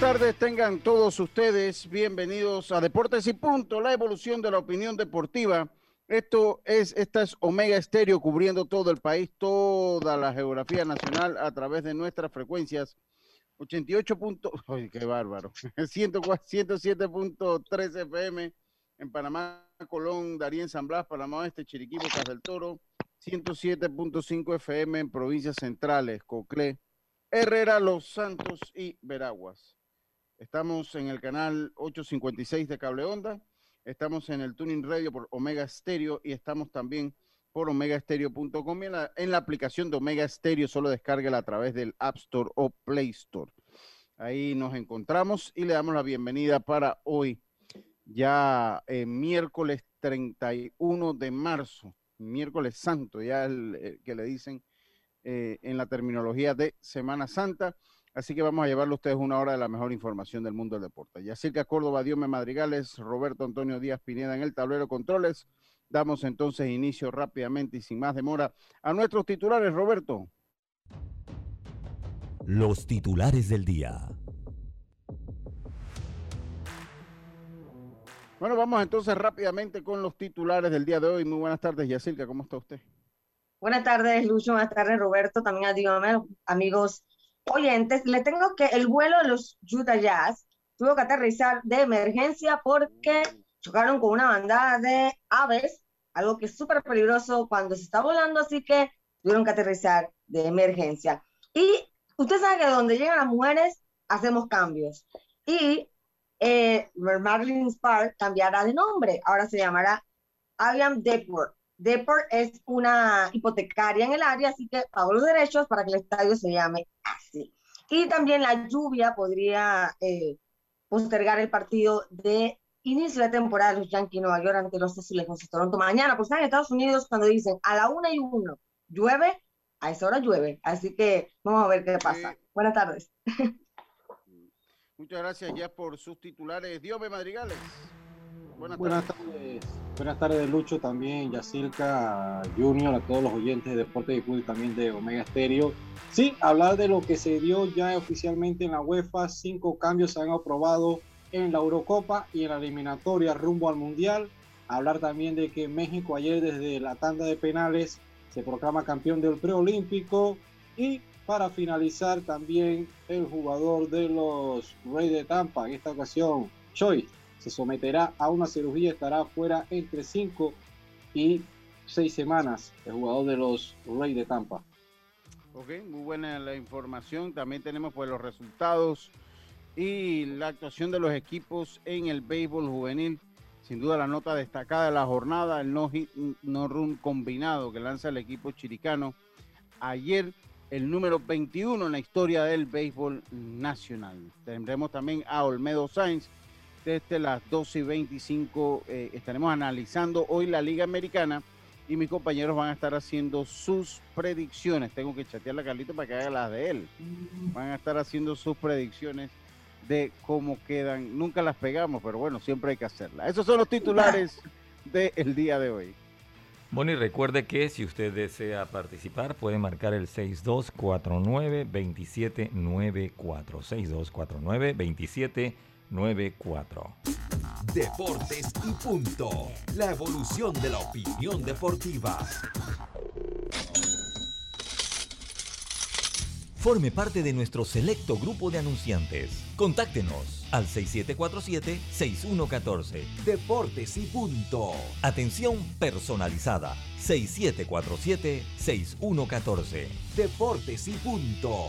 Tardes, tengan todos ustedes bienvenidos a Deportes y Punto, la evolución de la opinión deportiva. Esto es, esta es Omega Estéreo cubriendo todo el país, toda la geografía nacional a través de nuestras frecuencias. 88. ¡Ay, qué bárbaro! 107.3 FM en Panamá, Colón, Darien, San Blas, Panamá Este, Chiriquí, Bocas del Toro. 107.5 FM en provincias centrales, Coclé, Herrera, Los Santos y Veraguas. Estamos en el canal 856 de Cable Onda. Estamos en el Tuning Radio por Omega Stereo y estamos también por omegastereo.com en la, aplicación de Omega Stereo. Solo descárguela a través del App Store o Play Store. Ahí nos encontramos y le damos la bienvenida para hoy, ya eh, miércoles 31 de marzo, miércoles santo, ya el, que le dicen eh, en la terminología de Semana Santa. Así que vamos a llevarle a ustedes una hora de la mejor información del mundo del deporte. Yacirca Córdoba, Diome Madrigales, Roberto Antonio Díaz Pineda en el tablero controles. Damos entonces inicio rápidamente y sin más demora a nuestros titulares, Roberto. Los titulares del día. Bueno, vamos entonces rápidamente con los titulares del día de hoy. Muy buenas tardes, Yacirca, ¿cómo está usted? Buenas tardes, Lucho. Buenas tardes, Roberto. También a Diome, amigos oyentes, le tengo que el vuelo de los Utah Jazz tuvo que aterrizar de emergencia porque chocaron con una bandada de aves, algo que es súper peligroso cuando se está volando, así que tuvieron que aterrizar de emergencia. Y usted sabe que donde llegan las mujeres hacemos cambios. Y eh, Marlins Park cambiará de nombre, ahora se llamará Aviam Deport. Deport es una hipotecaria en el área, así que pago los derechos para que el estadio se llame así. Y también la lluvia podría eh, postergar el partido de inicio de temporada de los Yankees Nueva York ante los Azulejos de Toronto mañana. Pues en Estados Unidos cuando dicen a la una y uno llueve, a esa hora llueve. Así que vamos a ver qué pasa. Buenas tardes. Muchas gracias ya por sus titulares. Diome Madrigales. Buenas, tardes. Buenas tardes, Lucho, también, Yacirca Junior, a todos los oyentes de Deporte de Fútbol y también de Omega Stereo. Sí, hablar de lo que se dio ya oficialmente en la UEFA. Cinco cambios se han aprobado en la Eurocopa y en la eliminatoria rumbo al Mundial. Hablar también de que México ayer desde la tanda de penales se proclama campeón del preolímpico. Y para finalizar también el jugador de los Reyes de Tampa, en esta ocasión, Choi, se someterá a una cirugía, estará fuera entre 5 y 6 semanas, el jugador de los Reyes de Tampa. Ok, muy buena la información. También tenemos pues los resultados y la actuación de los equipos en el béisbol juvenil. Sin duda la nota destacada de la jornada, el no, no run combinado que lanza el equipo chiricano. Ayer el número 21 en la historia del béisbol nacional. Tendremos también a Olmedo Sainz, desde las 12 y 25 eh, estaremos analizando hoy la Liga Americana y mis compañeros van a estar haciendo sus predicciones. Tengo que chatearle a Carlito para que haga las de él. Van a estar haciendo sus predicciones de cómo quedan. Nunca las pegamos, pero bueno, siempre hay que hacerlas. Esos son los titulares del día de hoy. Bueno, y recuerde que si usted desea participar, puede marcar el 6249-2794. 6249-2794. 94. Deportes y punto. La evolución de la opinión deportiva. Forme parte de nuestro selecto grupo de anunciantes. Contáctenos al 6747-6114. Deportes y punto. Atención personalizada. 6747-6114. Deportes y punto.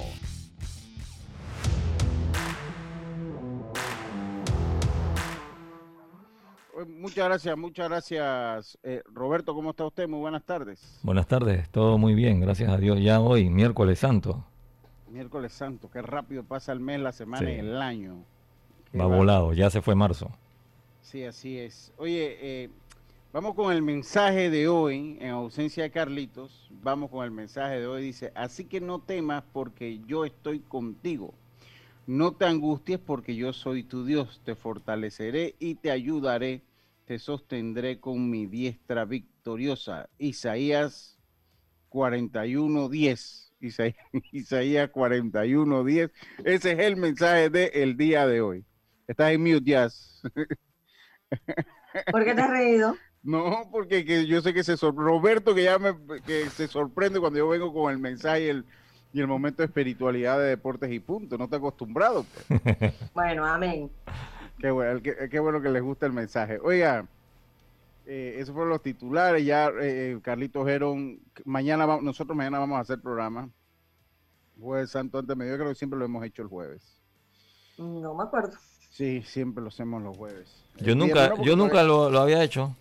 Muchas gracias, muchas gracias. Eh, Roberto, ¿cómo está usted? Muy buenas tardes. Buenas tardes, todo muy bien, gracias a Dios. Ya hoy, miércoles santo, Miércoles Santo, qué rápido pasa el mes, la semana Sí. y el año. Va volado, ya se fue marzo. Sí, así es. Oye, eh, vamos con el mensaje de hoy, en ausencia de Carlitos, vamos con el mensaje de hoy. Dice, así que no temas porque yo estoy contigo. No te angusties porque yo soy tu Dios. Te fortaleceré y te ayudaré. Te sostendré con mi diestra victoriosa. Isaías 41.10. Isaías, Isaías 41.10. Ese es el mensaje del día de hoy. Estás en mute, Jazz. ¿Por qué te has reído? No, porque que yo sé que se sor- Roberto que ya me que se sorprende cuando yo vengo con el mensaje y el, y el momento de espiritualidad de deportes y punto. No está acostumbrado. pues. Bueno, amén. Qué bueno, qué, qué bueno que les gusta el mensaje. Oiga, eh, esos fueron los titulares. Ya eh, Carlitos Gerón, mañana va- nosotros mañana vamos a hacer programa. Jueves Santo antes de mediodía, creo que siempre lo hemos hecho el jueves. No me acuerdo. Sí, siempre lo hacemos los jueves. Yo El nunca, no, yo nunca lo había hecho.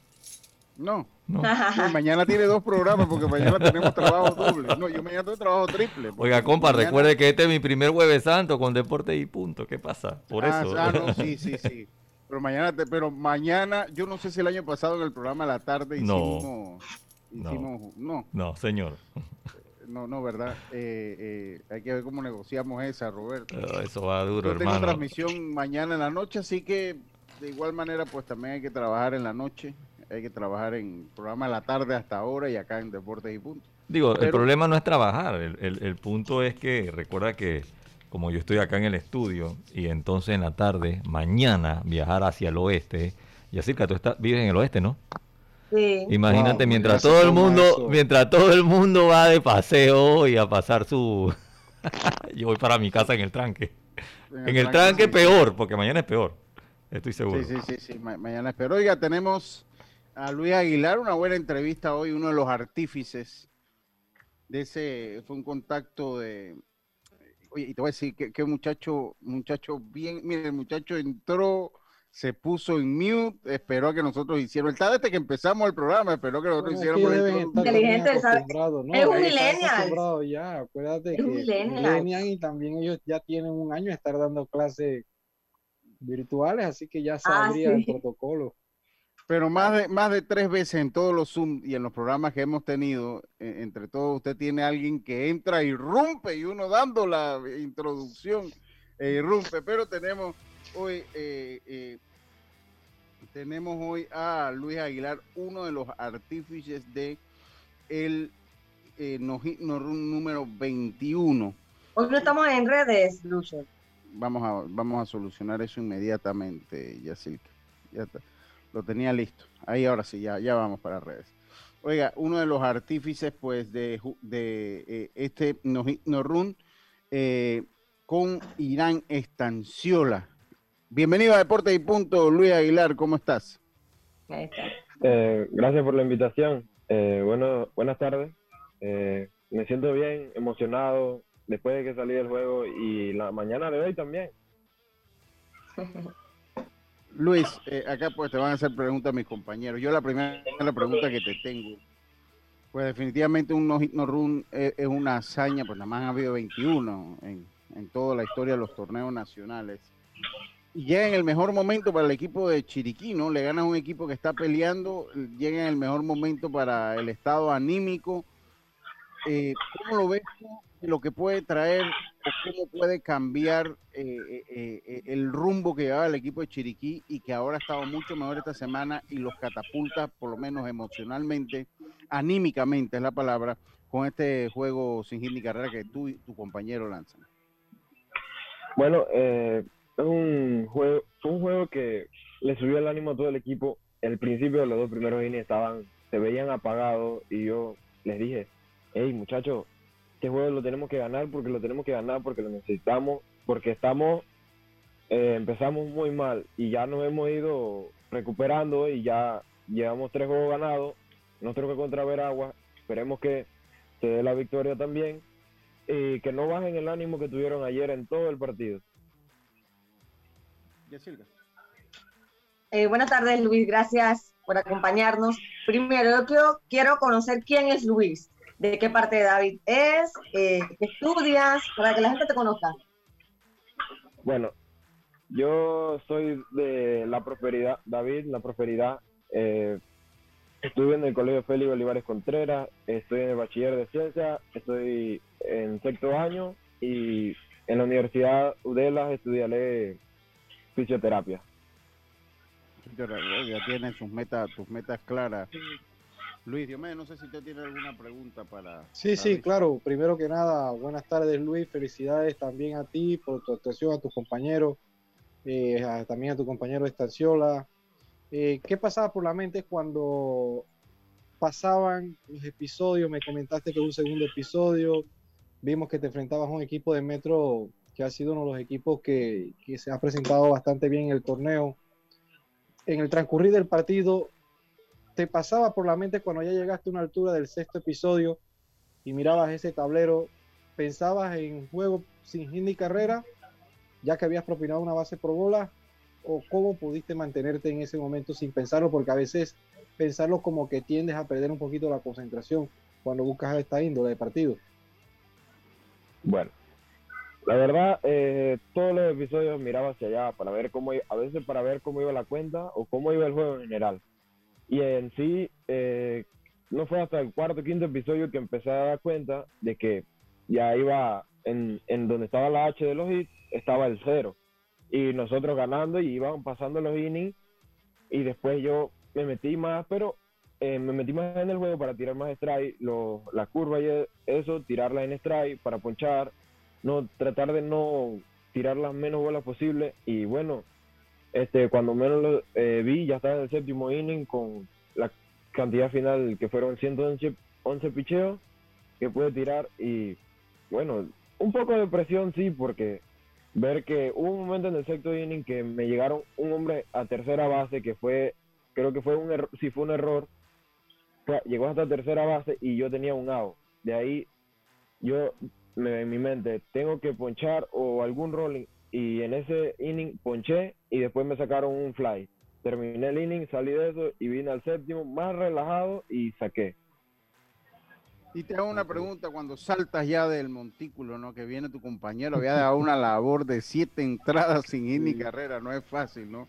No. No. Sí, mañana tiene dos programas porque mañana tenemos trabajo doble. No, yo mañana tengo trabajo triple. Oiga, compa, mañana- recuerde que este es mi primer jueves santo con deporte y punto. ¿Qué pasa? Por Ah, eso. ah, no, sí, sí, sí. Pero mañana, te- pero mañana, yo no sé si el año pasado en el programa de la tarde hicimos, No. hicimos, no, No, señor. no, no, ¿verdad? Eh, eh, hay que ver cómo negociamos esa, Roberto. Eh, Eso va duro, Yo tengo transmisión mañana en la noche, así que de igual manera, pues también hay que trabajar en la noche, hay que trabajar en programa de la tarde hasta ahora y acá en Deportes y Punto. Digo, el problema no es trabajar, el, el- el punto es que recuerda que como yo estoy acá en el estudio y entonces en la tarde, mañana viajar hacia el oeste, y así que tú estás, vives en el oeste, ¿no? Sí. Imagínate Wow, mientras todo el mundo, eso. mientras todo el mundo va de paseo y a pasar su yo voy para mi casa en el tranque. En el tranque sí. peor, porque mañana es peor. Estoy seguro. Sí, sí, sí, sí, ma- mañana espero. Oiga, tenemos a Luis Aguilar, una buena entrevista hoy, uno de los artífices de ese, fue un contacto de, oye, y te voy a decir que, que muchacho, muchacho bien, mire, el muchacho entró, se puso en mute, esperó a que nosotros hiciéramos, está desde que empezamos el programa, esperó que nosotros Bueno, hiciéramos. Inteligente, ¿no? Es un millennial. ya, acuérdate Es que un millennial. y también ellos ya tienen un año de estar dando clases virtuales, así que ya Ah, sabría el protocolo. Pero más de, más de tres veces en todos los Zoom y en los programas que hemos tenido, eh, entre todos, usted tiene alguien que entra y rompe y uno dando la introducción e irrumpe. Pero tenemos hoy, eh, eh, tenemos hoy a Luis Aguilar, uno de los artífices de el eh, Noji- Norrun número 21. Hoy no estamos en redes, Lucho. Vamos a, vamos a solucionar eso inmediatamente, Yacilca. Ya está. Lo tenía listo. Ahí ahora sí, ya, ya vamos para redes. Oiga, uno de los artífices, pues, de, de eh, este Noji- Norrun eh, con Irán Estanciola. Bienvenido a Deportes y Punto, Luis Aguilar, ¿cómo estás? Ahí está. Eh, gracias por la invitación. Eh, bueno, buenas tardes. Eh, me siento bien, emocionado después de que salí del juego y la mañana de hoy también. Luis, eh, acá pues te van a hacer preguntas mis compañeros. Yo la primera la pregunta que te tengo, pues definitivamente un no hit no run es, es una hazaña, pues nada más han habido 21 en, en toda la historia de los torneos nacionales. Y llega en el mejor momento para el equipo de Chiriquí, ¿no? Le ganas a un equipo que está peleando, llega en el mejor momento para el estado anímico. Eh, ¿Cómo lo ves tú? Lo que puede traer o cómo puede cambiar eh, eh, eh, el rumbo que llevaba el equipo de Chiriquí y que ahora ha estado mucho mejor esta semana y los catapulta, por lo menos emocionalmente, anímicamente es la palabra, con este juego sin hit ni carrera que tú y tu compañero lanzan. Bueno, eh, es un juego, fue un juego que le subió el ánimo a todo el equipo. El principio de los dos primeros innings estaban, se veían apagados y yo les dije, hey muchachos, este juego lo tenemos que ganar porque lo tenemos que ganar porque lo necesitamos, porque estamos, eh, empezamos muy mal y ya nos hemos ido recuperando y ya llevamos tres juegos ganados, no creo que contra Veragua, esperemos que se dé la victoria también y que no bajen el ánimo que tuvieron ayer en todo el partido. Eh, buenas tardes, Luis. Gracias por acompañarnos. Primero, yo quiero, quiero conocer quién es Luis, de qué parte de David es, eh, qué estudias, para que la gente te conozca. Bueno, yo soy de la prosperidad, David, la prosperidad. Eh, estuve en el Colegio Félix Olivares Contreras, estoy en el bachiller de ciencia, estoy en sexto año y en la Universidad UDELA estudiaré fisioterapia. Ya tienen sus metas, tus metas claras. Luis Diomedes, no sé si usted tiene alguna pregunta para. Sí, sí, claro. Primero que nada, buenas tardes, Luis. Felicidades también a ti por tu actuación, a tus compañeros, eh, a- también a tu compañero Estanciola. Eh, ¿Qué pasaba por la mente cuando pasaban los episodios? Me comentaste que un segundo episodio, vimos que te enfrentabas a un equipo de Metro que ha sido uno de los equipos que, que se ha presentado bastante bien en el torneo. En el transcurrir del partido, ¿te pasaba por la mente cuando ya llegaste a una altura del sexto episodio y mirabas ese tablero, pensabas en juego sin hit ni carrera, ya que habías propinado una base por bola? ¿O cómo pudiste mantenerte en ese momento sin pensarlo? Porque a veces pensarlo como que tiendes a perder un poquito la concentración cuando buscas esta índole de partido. Bueno, la verdad, eh, todos los episodios miraba hacia allá para ver cómo, a veces para ver cómo iba la cuenta o cómo iba el juego en general. Y en sí, eh, no fue hasta el cuarto quinto episodio que empecé a dar cuenta de que ya iba en, en donde estaba la H de los hits, estaba el cero. Y nosotros ganando y iban pasando los innings. Y después yo me metí más, pero eh, me metí más en el juego para tirar más strike, la curva y eso, tirarla en strike para ponchar, no tratar de no tirar las menos bolas posible. Y bueno, este cuando menos lo eh, vi, ya estaba en el séptimo inning con la cantidad final que fueron 111 11 picheos que pude tirar y bueno, un poco de presión sí, porque ver que hubo un momento en el sexto inning que me llegaron un hombre a tercera base que fue, creo que fue un error, sí fue un error, llegó hasta tercera base y yo tenía un out. De ahí yo me- en mi mente tengo que ponchar o algún rolling y en ese inning ponché y después me sacaron un fly. Terminé el inning, salí de eso y vine al séptimo más relajado y saqué. Y te hago una pregunta, cuando saltas ya del montículo, ¿no? Que viene tu compañero, había dado una labor de siete entradas sin ir ni carrera, no es fácil, ¿no?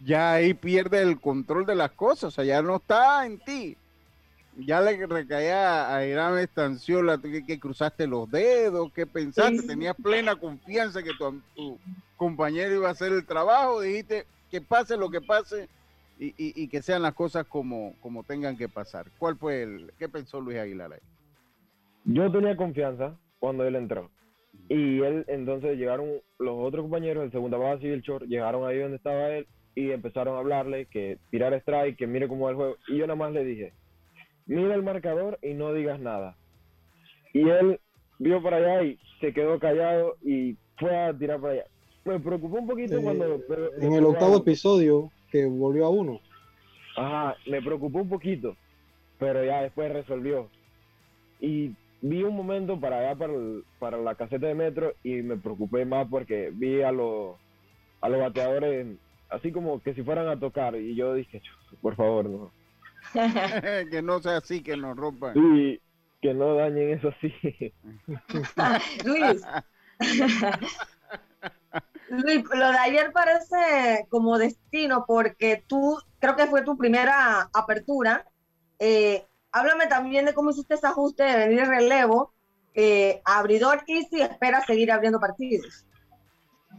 Ya ahí pierde el control de las cosas, o sea, ya no está en ti. Ya le recaía a Irán Estanciola, que, que cruzaste los dedos, que pensaste, Sí, sí. tenías plena confianza que tu, tu compañero iba a hacer el trabajo, dijiste que pase lo que pase y, y- y que sean las cosas como, como tengan que pasar. ¿Cuál fue el, qué pensó Luis Aguilar ahí? Yo tenía confianza cuando él entró. Y él, entonces llegaron los otros compañeros, el segunda base y el short, llegaron ahí donde estaba él y empezaron a hablarle que tirar strike, que mire cómo va el juego. Y yo nada más le dije, mira el marcador y no digas nada. Y él vio para allá y se quedó callado y fue a tirar para allá. Me preocupó un poquito Eh, cuando... pero- En el octavo episodio que volvió a uno. Ajá, me preocupó un poquito, pero ya después resolvió. Y vi un momento para allá, para, el- para la caseta de metro, y me preocupé más porque vi a los, a los bateadores así como que si fueran a tocar, y yo dije, "Chus, por favor, no. que no sea así, que nos rompan. Y que no dañen eso así. Luis. Luis, lo de ayer parece como destino porque tú, creo que fue tu primera apertura. Eh, háblame también de cómo hiciste ese ajuste de venir de relevo, eh, abridor y si esperas seguir abriendo partidos.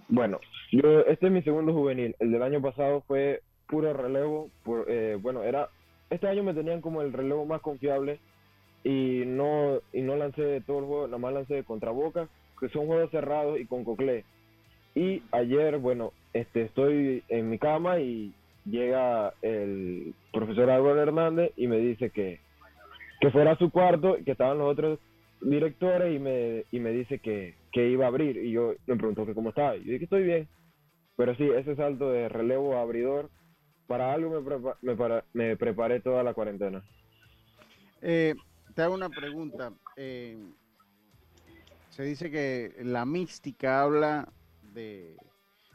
Bueno, yo este es mi segundo juvenil. El del año pasado fue puro relevo. Por, eh, bueno, era este año me tenían como el relevo más confiable y no y no lancé todo el juego, nada más lancé contra Boca, que son juegos cerrados y con Coclé. Y ayer, bueno, este, estoy en mi cama y llega el profesor Álvaro Hernández y me dice que, que fuera a su cuarto, que estaban los otros directores y me, y me dice que, que iba a abrir. Y yo me preguntó que cómo estaba. Y yo dije que estoy bien. Pero sí, ese salto de relevo a abridor, para algo me, prepa- me, para- me preparé toda la cuarentena. Eh, te hago una pregunta. eh, se dice que la mística habla de,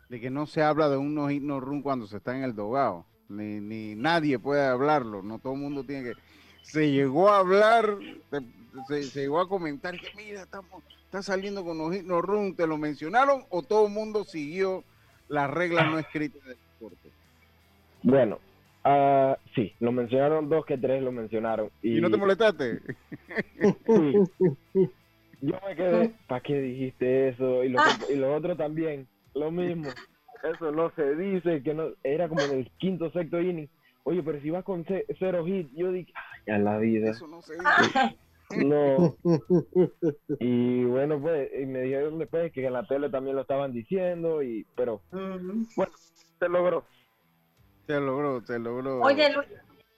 de que no se habla de un no no run cuando se está en el dogado. Ni, ni nadie puede hablarlo. No todo el mundo tiene que. Se llegó a hablar, se, se- llegó a comentar que mira, estamos, está saliendo con hit no run. ¿Te lo mencionaron o todo el mundo siguió las reglas no escritas del deporte? Bueno, ah, sí, lo mencionaron dos que tres lo mencionaron. ¿Y, Y, no te molestaste? Sí. Yo me quedé, ¿para qué dijiste eso? Y los, otros- y los otros también, lo mismo. Eso no se dice, que no, era como en el quinto, sexto inning. Oye, pero si vas con ce- cero hit, yo dije, ay, a la vida. Eso no se dice. No. Y bueno, pues, y me dijeron después que en la tele también lo estaban diciendo, y pero bueno, se logró. Se logró, se logró. Oye, Lu-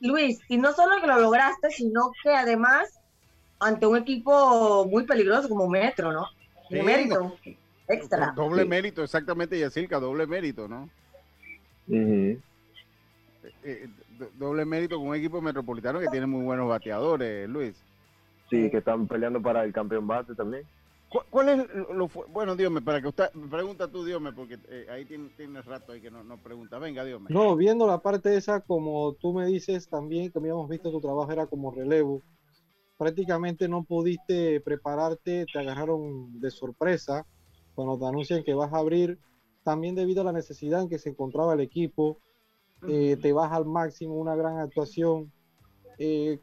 Luis, y no solo que lo lograste, sino que además ante un equipo muy peligroso como Metro, ¿no? Sí, De mérito extra. Doble Sí. mérito, exactamente, Yacirca, doble mérito, ¿no? Eh, do- doble mérito con un equipo metropolitano que tiene muy buenos bateadores, Luis. Sí, que están peleando para el campeón bate también. ¿Cu- ¿Cuál es lo, bueno, Dios para que usted pregunta tú, Dios porque eh, ahí tiene- tienes rato ahí que no, no pregunta. Venga, Dios No, viendo la parte esa, como tú me dices también, que habíamos visto tu trabajo era como relevo, prácticamente no pudiste prepararte, te agarraron de sorpresa cuando te anuncian que vas a abrir, también debido a la necesidad en que se encontraba el equipo, eh, te vas al máximo, una gran actuación. Eh,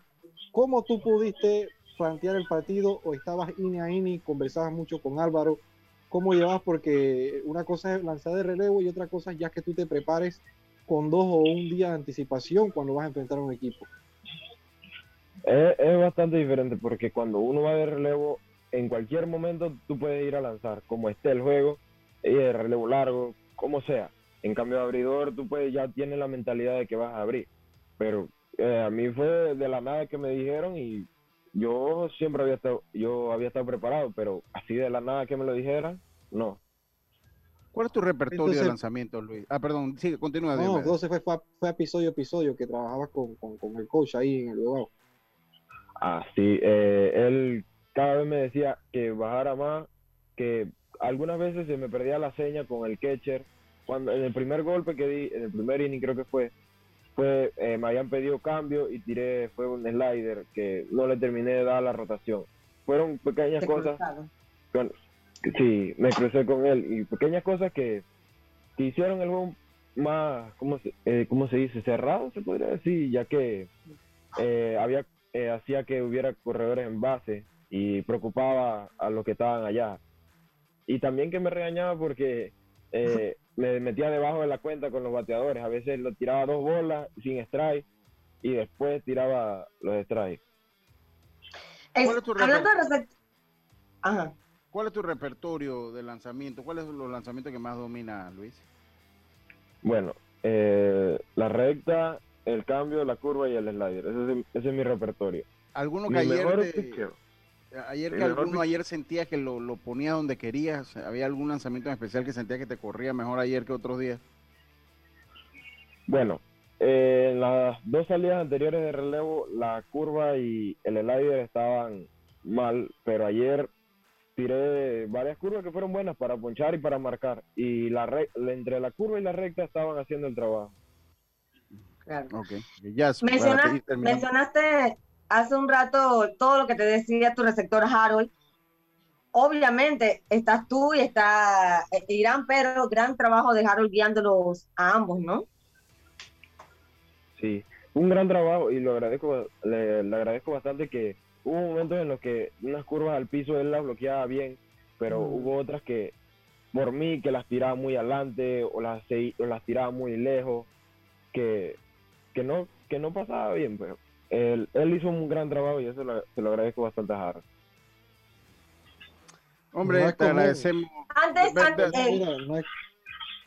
¿Cómo tú pudiste plantear el partido o estabas in a in conversabas mucho con Álvaro? ¿Cómo llevas? Porque una cosa es lanzar de relevo y otra cosa es ya que tú te prepares con dos o un día de anticipación cuando vas a enfrentar a un equipo. Es, bastante diferente porque cuando uno va de relevo, en cualquier momento tú puedes ir a lanzar, como esté el juego, y de relevo largo, como sea. En cambio, abridor, tú puedes, ya tienes la mentalidad de que vas a abrir. Pero eh, a mí fue de la nada que me dijeron y yo siempre había estado, yo había estado preparado, pero así de la nada que me lo dijeran, no. ¿Cuál es tu repertorio Entonces- de lanzamiento, Luis? Ah, perdón, sigue, continúa, No, Diomedes. entonces fue, fue, fue episodio a episodio que trabajabas con, con, con el coach ahí en el lugar. Así, eh, él cada vez me decía que bajara más, que algunas veces se me perdía la seña con el catcher. Cuando en el primer golpe que di, en el primer inning creo que fue, eh, me habían pedido cambio y tiré, fue un slider que no le terminé de dar la rotación. Fueron pequeñas Te cosas, con- sí, me crucé con él y pequeñas cosas que, que hicieron el juego más, ¿cómo se, eh, ¿cómo se dice? Cerrado, se podría decir, ya que eh, había eh, hacía que hubiera corredores en base y preocupaba a los que estaban allá. Y también que me regañaba porque eh, me metía debajo de la cuenta con los bateadores. A veces lo tiraba dos bolas sin strike y después tiraba los strikes. Es- ¿Cuál es tu hablando de reper- respect- Ajá. ¿Cuál es tu repertorio de lanzamiento? ¿Cuáles son los lanzamientos que más domina, Luis? Bueno, eh, la recta, el cambio, la curva y el slider. Ese es, ese es mi repertorio. ¿Alguno que Mi ayer, mejor te- picheo. Ayer que alguno ayer sentía que lo, lo ponía donde querías? ¿Había algún lanzamiento en especial que sentía que te corría mejor ayer que otros días? Bueno, eh, en las dos salidas anteriores de relevo, la curva y el slider estaban mal, pero ayer tiré varias curvas que fueron buenas para ponchar y para marcar. Y la re- entre la curva y la recta estaban haciendo el trabajo. Claro. Ok. Ya, mencionaste hace un rato todo lo que te decía tu receptor Harold. Obviamente estás tú y está eh, Irán, pero gran trabajo de Harold guiándolos a ambos, ¿no? Sí, un gran trabajo y lo agradezco, le, le agradezco bastante que hubo momentos en los que unas curvas al piso él las bloqueaba bien, pero Mm. hubo otras que por mí que las tiraba muy adelante o las, o las tiraba muy lejos, que, que no que no pasaba bien, pero él, él hizo un gran trabajo y eso lo- se lo agradezco bastante a. Hombre, No te común. agradecemos. Antes, antes, ve- Mira, no es,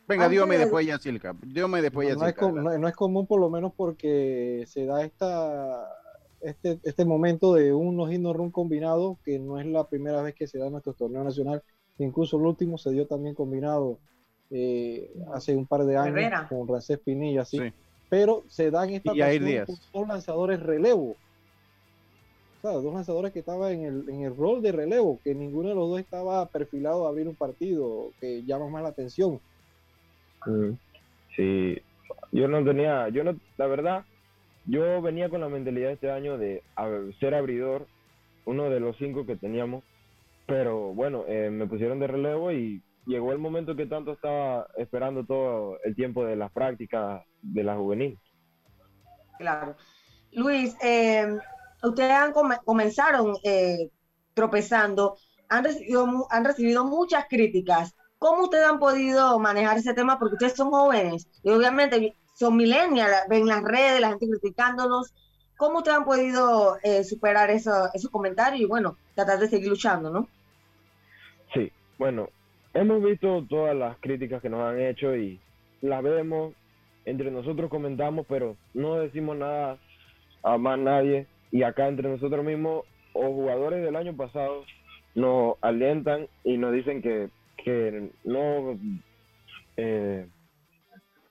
Venga, Antes dígame de- después, Yacilca. Dígame después, no, no es Yacilca. com- no- no es común por lo menos porque se da esta este, este momento de un no run combinado que no es la primera vez que se da en nuestro torneo nacional incluso el último se dio también combinado eh, hace un par de años Herrera. con Rancés Pinilla sí. Sí. Pero se dan esta ocasión con dos lanzadores relevo. O sea, dos lanzadores que estaban en el, en el rol de relevo, que ninguno de los dos estaba perfilado a abrir un partido, que llama más la atención. Mm, Sí, yo no tenía, yo no, la verdad, yo venía con la mentalidad este año de ser abridor, uno de los cinco que teníamos, pero bueno, eh, me pusieron de relevo y llegó el momento que tanto estaba esperando todo el tiempo de las prácticas de la juvenil. Claro. Luis, eh, ustedes han come- comenzaron eh, tropezando, han recibido, han recibido muchas críticas. ¿Cómo ustedes han podido manejar ese tema? Porque ustedes son jóvenes y obviamente son millennials, ven las redes, la gente criticándonos. ¿Cómo ustedes han podido eh, superar eso- esos comentarios y bueno, tratar de seguir luchando, no? Sí, bueno, hemos visto todas las críticas que nos han hecho y las vemos, entre nosotros comentamos, pero no decimos nada a más nadie. Y acá entre nosotros mismos, los jugadores del año pasado nos alientan y nos dicen que, que no, eh,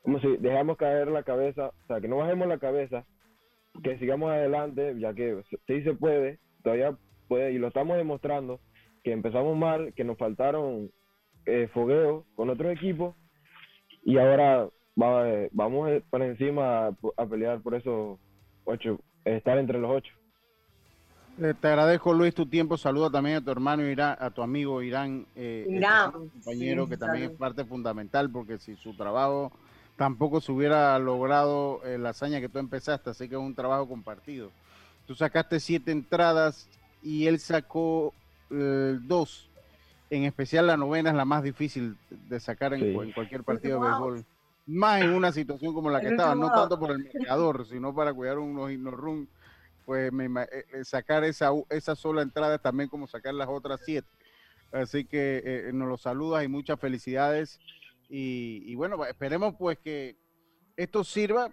como si dejamos caer la cabeza, o sea, que no bajemos la cabeza, que sigamos adelante, ya que sí se puede, todavía puede, y lo estamos demostrando que empezamos mal, que nos faltaron eh, fogueos con otros equipos y ahora va- eh, vamos eh, para encima a, a pelear por esos ocho, estar entre los ocho. Eh, te agradezco, Luis, tu tiempo. Saluda también a tu hermano Irán, a tu amigo Irán, eh, este Irán, compañero sí, que también es parte fundamental, porque si su trabajo tampoco se hubiera logrado eh, la hazaña que tú empezaste, así que es un trabajo compartido. Tú sacaste siete entradas y él sacó eh, dos. En especial la novena es la más difícil de sacar en, Sí. cu- en cualquier partido de béisbol. Más en una situación como la que estaba, no tanto por el marcador, sino para cuidar unos no run pues me eh, eh, sacar esa, esa sola entrada es también como sacar las otras siete. Así que eh, nos lo saludas y muchas felicidades. Y, y bueno, esperemos pues que esto sirva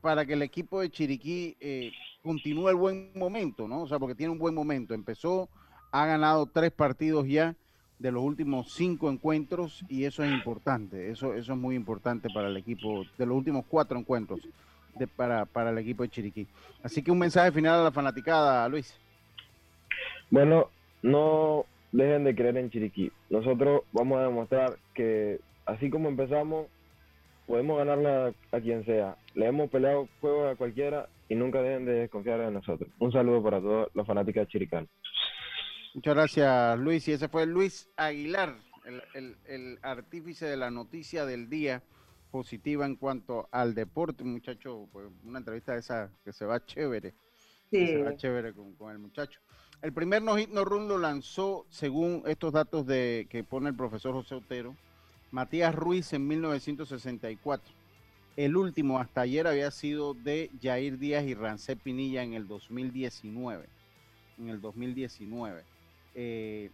para que el equipo de Chiriquí eh, continúe el buen momento, ¿no? O sea, porque tiene un buen momento. Empezó, ha ganado tres partidos ya de los últimos cinco encuentros y eso es importante. Eso, eso es muy importante para el equipo, de los últimos cuatro encuentros de, para, para el equipo de Chiriquí. Así que un mensaje final a la fanaticada, Luis. Bueno, no dejen de creer en Chiriquí. Nosotros vamos a demostrar que así como empezamos, podemos ganarle a, quien sea. Le hemos peleado juegos a cualquiera y nunca dejen de desconfiar en nosotros. Un saludo para todos los fanáticos de Chiricán. Muchas gracias, Luis. Y ese fue Luis Aguilar, el, el- el artífice de la noticia del día positiva en cuanto al deporte. Muchacho, pues una entrevista de esa que se va chévere. que se va chévere con, con el muchacho. El primer no hit no run lo lanzó, según estos datos de que pone el profesor José Otero, Matías Ruiz en 1964. El último hasta ayer había sido de Jair Díaz y Rancé Pinilla en el 2019. En el 2019. Eh,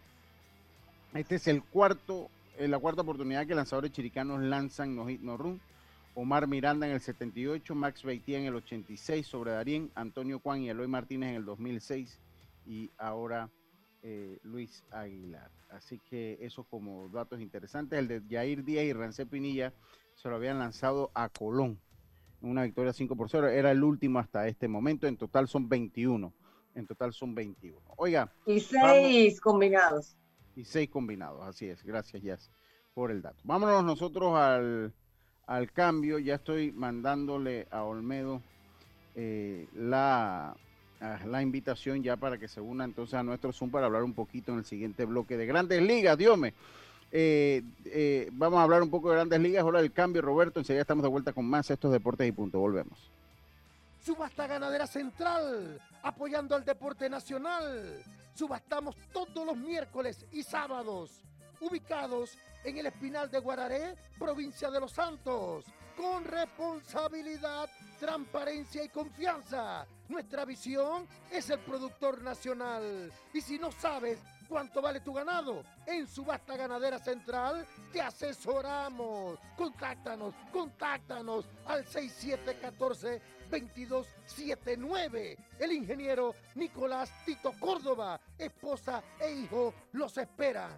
este es el cuarto, eh, la cuarta oportunidad que lanzadores chiricanos lanzan no hit no run. Omar Miranda en el 78, Max Beitía en el 86 sobre Darien, Antonio Juan y Eloy Martínez en el 2006 y ahora eh, Luis Aguilar. Así que eso como datos interesantes. El de Jair Díaz y Rancé Pinilla se lo habían lanzado a Colón. Una victoria 5 por 0. Era el último hasta este momento. En total son 21. En total son 21. Oiga, Y seis combinados. y seis combinados. Así es. Gracias, Jazz, por el dato. Vámonos nosotros al, al cambio. Ya estoy mandándole a Olmedo eh, la, a la invitación ya para que se una entonces a nuestro Zoom para hablar un poquito en el siguiente bloque de Grandes Ligas. Dios Eh, eh, vamos a hablar un poco de Grandes Ligas. Ahora el cambio, Roberto. Enseguida estamos de vuelta con más estos deportes y punto. Volvemos. Subasta Ganadera Central, apoyando al deporte nacional. Subastamos todos los miércoles y sábados, ubicados en el Espinal de Guararé, provincia de Los Santos, con responsabilidad, transparencia y confianza. Nuestra visión es el productor nacional. Y si no sabes ¿Cuánto vale tu ganado? En Subasta Ganadera Central te asesoramos. Contáctanos, contáctanos al 6714-2279. El ingeniero Nicolás Tito Córdoba, esposa e hijo los esperan.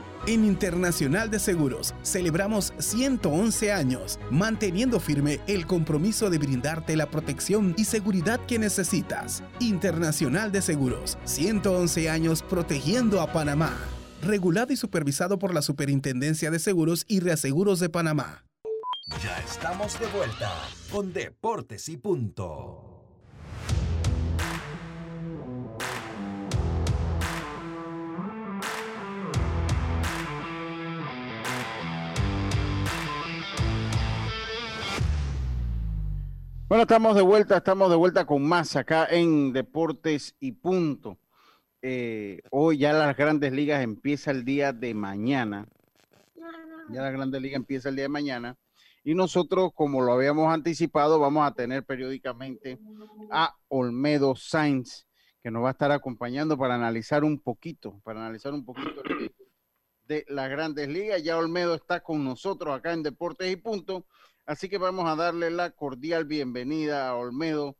En Internacional de Seguros celebramos 111 años, manteniendo firme el compromiso de brindarte la protección y seguridad que necesitas. Internacional de Seguros, 111 años protegiendo a Panamá. Regulado y supervisado por la Superintendencia de Seguros y Reaseguros de Panamá. Ya estamos de vuelta con Deportes y Punto. Bueno, estamos de vuelta, estamos de vuelta con más acá en Deportes y Punto. Eh, hoy ya las grandes ligas empieza el día de mañana. Ya la grandes ligas empieza el día de mañana. Y nosotros, como lo habíamos anticipado, vamos a tener periódicamente a Olmedo Sainz, que nos va a estar acompañando para analizar un poquito, para analizar un poquito de las grandes ligas. Ya Olmedo está con nosotros acá en Deportes y Punto. Así que vamos a darle la cordial bienvenida a Olmedo,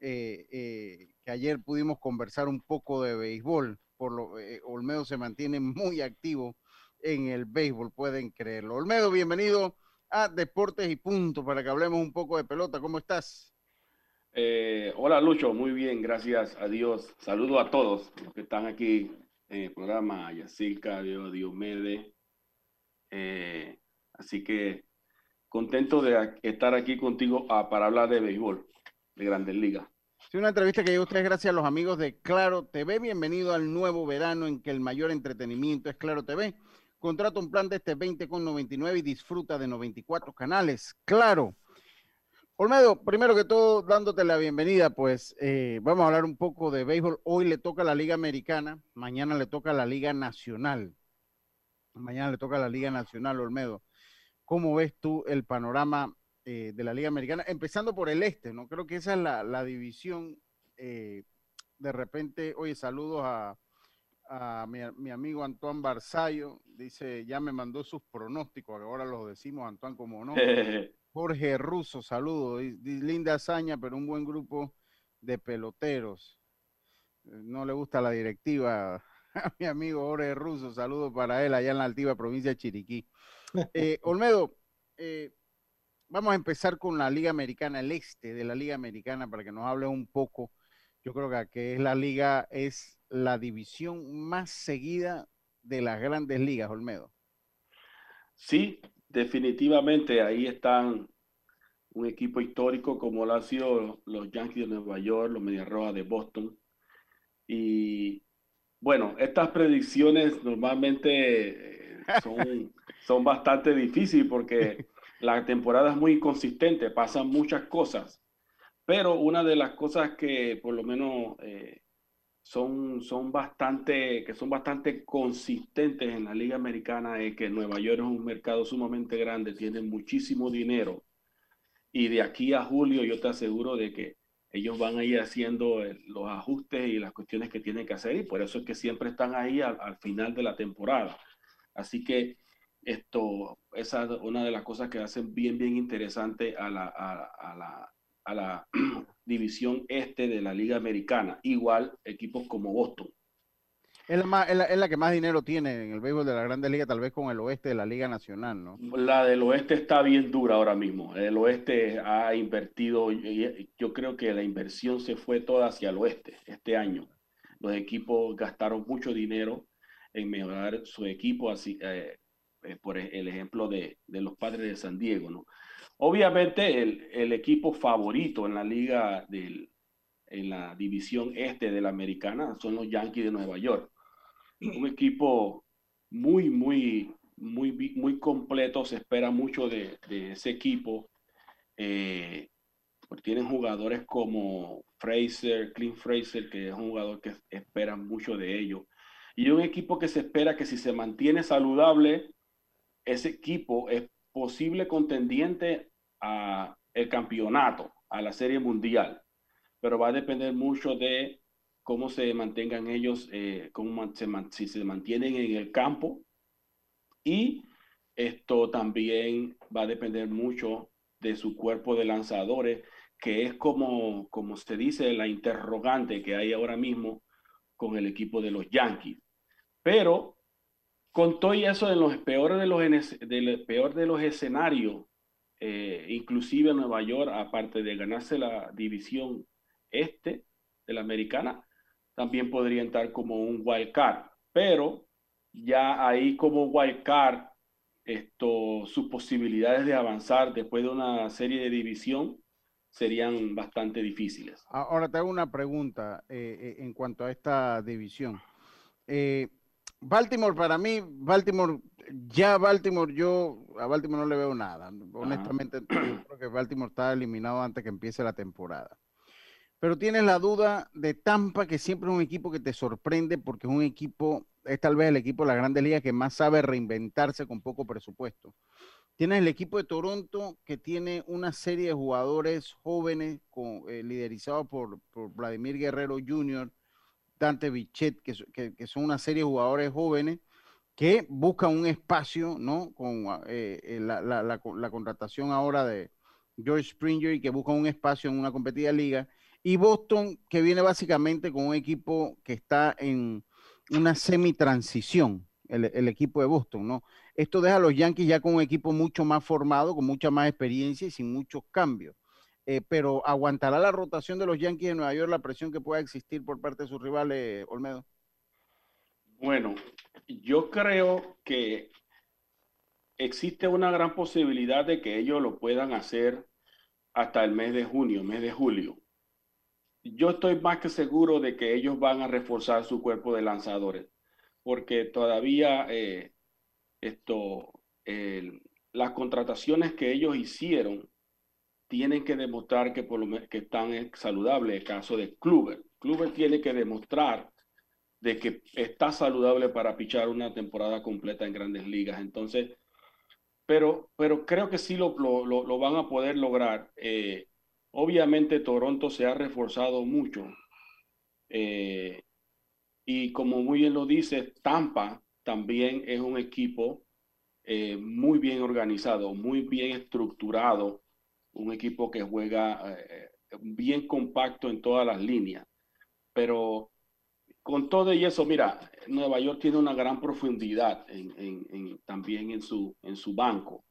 eh, eh, que ayer pudimos conversar un poco de béisbol. Por lo, eh, Olmedo se mantiene muy activo en el béisbol, pueden creerlo. Olmedo, bienvenido a Deportes y Punto para que hablemos un poco de pelota. ¿Cómo estás? Hola Lucho, muy bien, gracias a Dios. Saludo a todos los que están aquí en el programa, a Yacirca, Diomedes. Eh, así que contento de estar aquí contigo ah, para hablar de béisbol, de Grandes Ligas. Sí, una entrevista que ustedes gracias a los amigos de Claro TV. Bienvenido al nuevo verano en que el mayor entretenimiento es Claro TV. Contrata un plan de este 20 con 99 y disfruta de 94 canales. Claro. Olmedo, primero que todo, dándote la bienvenida, pues eh, vamos a hablar un poco de béisbol. Hoy le toca la Liga Americana, mañana le toca la Liga Nacional. Mañana le toca la Liga Nacional, Olmedo. ¿Cómo ves tú el panorama eh, de la Liga Americana? Empezando por el este, ¿no? Creo que esa es la, la división. Eh, de repente, oye, saludos a, a mi, mi, amigo Antoine Barzallo. Dice, ya me mandó sus pronósticos, ahora los decimos, Antoine, como no. Jorge Russo, saludos. Linda hazaña, pero un buen grupo de peloteros. No le gusta la directiva a mi amigo Jorge Russo, saludos para él allá en la altiva provincia de Chiriquí. Eh, Olmedo, eh, vamos a empezar con la Liga Americana, el este de la Liga Americana, para que nos hable un poco. Yo creo que, es la liga, es la división más seguida de las grandes ligas, Olmedo. Sí, definitivamente ahí están un equipo histórico como lo han sido los Yankees de Nueva York, los Medias Rojas de Boston. Y bueno, estas predicciones normalmente son son bastante difíciles porque la temporada es muy consistente, pasan muchas cosas, pero una de las cosas que por lo menos eh, son, son, bastante, que son bastante consistentes en la Liga Americana es que Nueva York es un mercado sumamente grande, tiene muchísimo dinero y de aquí a julio yo te aseguro de que ellos van a ir haciendo los ajustes y las cuestiones que tienen que hacer y por eso es que siempre están ahí al, al final de la temporada. Así que esto, esa es una de las cosas que hacen bien, bien interesante a la, a, a la, a la división este de la Liga Americana. Igual equipos como Boston. Es la, más, es, la, es la, que más dinero tiene en el béisbol de la Grande Liga, tal vez con el oeste de la Liga Nacional, ¿no? La del oeste está bien dura ahora mismo. El oeste ha invertido, yo creo que la inversión se fue toda hacia el oeste este año. Los equipos gastaron mucho dinero en mejorar su equipo, así, eh, eh, por el ejemplo de, de, los padres de San Diego, ¿no? Obviamente el, el equipo favorito en la liga del, en la división este de la americana son los Yankees de Nueva York. Un equipo muy, muy muy, muy completo, se espera mucho de, ese equipo. Eh, tienen jugadores como Fraser, Clint Fraser, que es un jugador que espera mucho de ellos. Y un equipo que se espera que si se mantiene saludable, ese equipo es posible contendiente a el campeonato, a la serie mundial. Pero va a depender mucho de cómo se mantengan ellos, eh, cómo se, si se mantienen en el campo. Y esto también va a depender mucho de su cuerpo de lanzadores, que es como, como se dice, la interrogante que hay ahora mismo con el equipo de los Yankees. Pero con todo eso de los peores de los, peor de los escenarios, eh, inclusive Nueva York, aparte de ganarse la división este de la americana, también podría entrar como un wild card. Pero ya ahí como wild card, esto, sus posibilidades de avanzar después de una serie de división serían bastante difíciles. Ahora te hago una pregunta eh, eh, en cuanto a esta división. Eh, Baltimore, para mí, Baltimore, ya Baltimore, yo a Baltimore no le veo nada. Honestamente, creo que Baltimore está eliminado antes que empiece la temporada. Pero tienes la duda de Tampa, que siempre es un equipo que te sorprende porque es un equipo, es tal vez el equipo de la Grandes Ligas que más sabe reinventarse con poco presupuesto. Tienes el equipo de Toronto que tiene una serie de jugadores jóvenes eh, liderizados por, Vladimir Guerrero Jr., Dante Bichet, que, son una serie de jugadores jóvenes que buscan un espacio, ¿no? Con eh, eh, la, contratación ahora de George Springer y que buscan un espacio en una competida liga. Y Boston, que viene básicamente con un equipo que está en una semi-transición, el, equipo de Boston, ¿no? Esto deja a los Yankees ya con un equipo mucho más formado, con mucha más experiencia y sin muchos cambios. Eh, pero ¿aguantará la rotación de los Yankees de Nueva York la presión que pueda existir por parte de sus rivales, Olmedo? Bueno, yo creo que existe una gran posibilidad de que ellos lo puedan hacer hasta el mes de junio, mes de julio. Yo estoy más que seguro de que ellos van a reforzar su cuerpo de lanzadores, porque todavía eh, esto, las contrataciones que ellos hicieron tienen que demostrar que, por lo que están saludables. El caso de Kluber. Kluber tiene que demostrar de que está saludable para pichar una temporada completa en grandes ligas. Entonces, pero, pero creo que sí lo, lo, lo van a poder lograr. Eh, obviamente Toronto se ha reforzado mucho. Eh, y como muy bien lo dice, Tampa también es un equipo eh, muy bien organizado, muy bien estructurado un equipo que juega eh, bien compacto en todas las líneas. Pero con todo y eso, mira, Nueva York tiene una gran profundidad también en su, en su banco.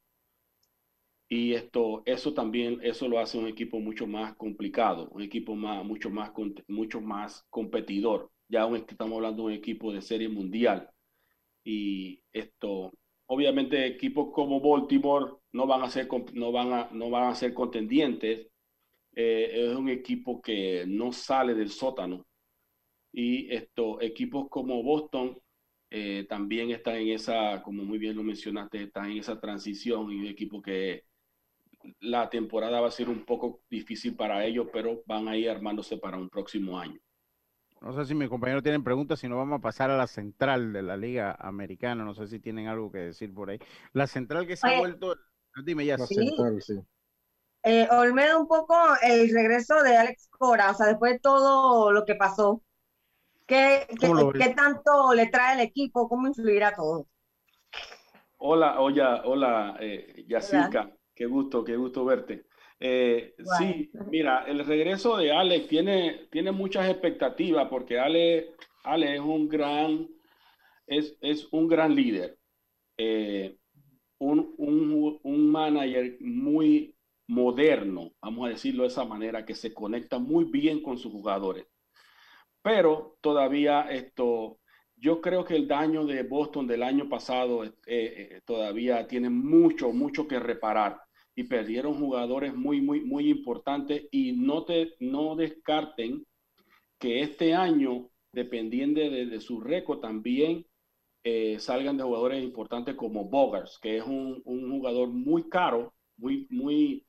Y esto, eso también, eso lo hace un equipo mucho más complicado, un equipo más, mucho más, mucho más competidor. Ya estamos hablando de un equipo de serie mundial. Y esto, obviamente equipos como Baltimore no van a ser, no van a, no van a ser contendientes. Eh, es un equipo que no sale del sótano. Y estos equipos como Boston eh, también están en esa, como muy bien lo mencionaste, están en esa transición y un equipo que la temporada va a ser un poco difícil para ellos, pero van a ir armándose para un próximo año. No sé si mis compañeros tienen preguntas, si no vamos a pasar a la central de la Liga Americana. No sé si tienen algo que decir por ahí. La central que se ha vuelto. Dime ya. sí. Eh, Olmedo, un poco el regreso de Alex Cora, o sea, después de todo lo que pasó, ¿qué, qué, tanto le trae el equipo? ¿Cómo influirá todo? Hola, hola, hola, eh, Yacirca, qué gusto, qué gusto verte. Eh, sí, mira, el regreso de Alex tiene, tiene muchas expectativas porque Ale, Ale es un gran, es, es un gran líder, eh, un, un, un, manager muy moderno, vamos a decirlo de esa manera, que se conecta muy bien con sus jugadores. Pero todavía esto, yo creo que el daño de Boston del año pasado eh, todavía tiene mucho, mucho que reparar y perdieron jugadores muy, muy, muy importantes. Y no, te, no descarten que este año, dependiendo de, su récord, también eh, salgan de jugadores importantes como Bogars, que es un, jugador muy caro, muy, muy,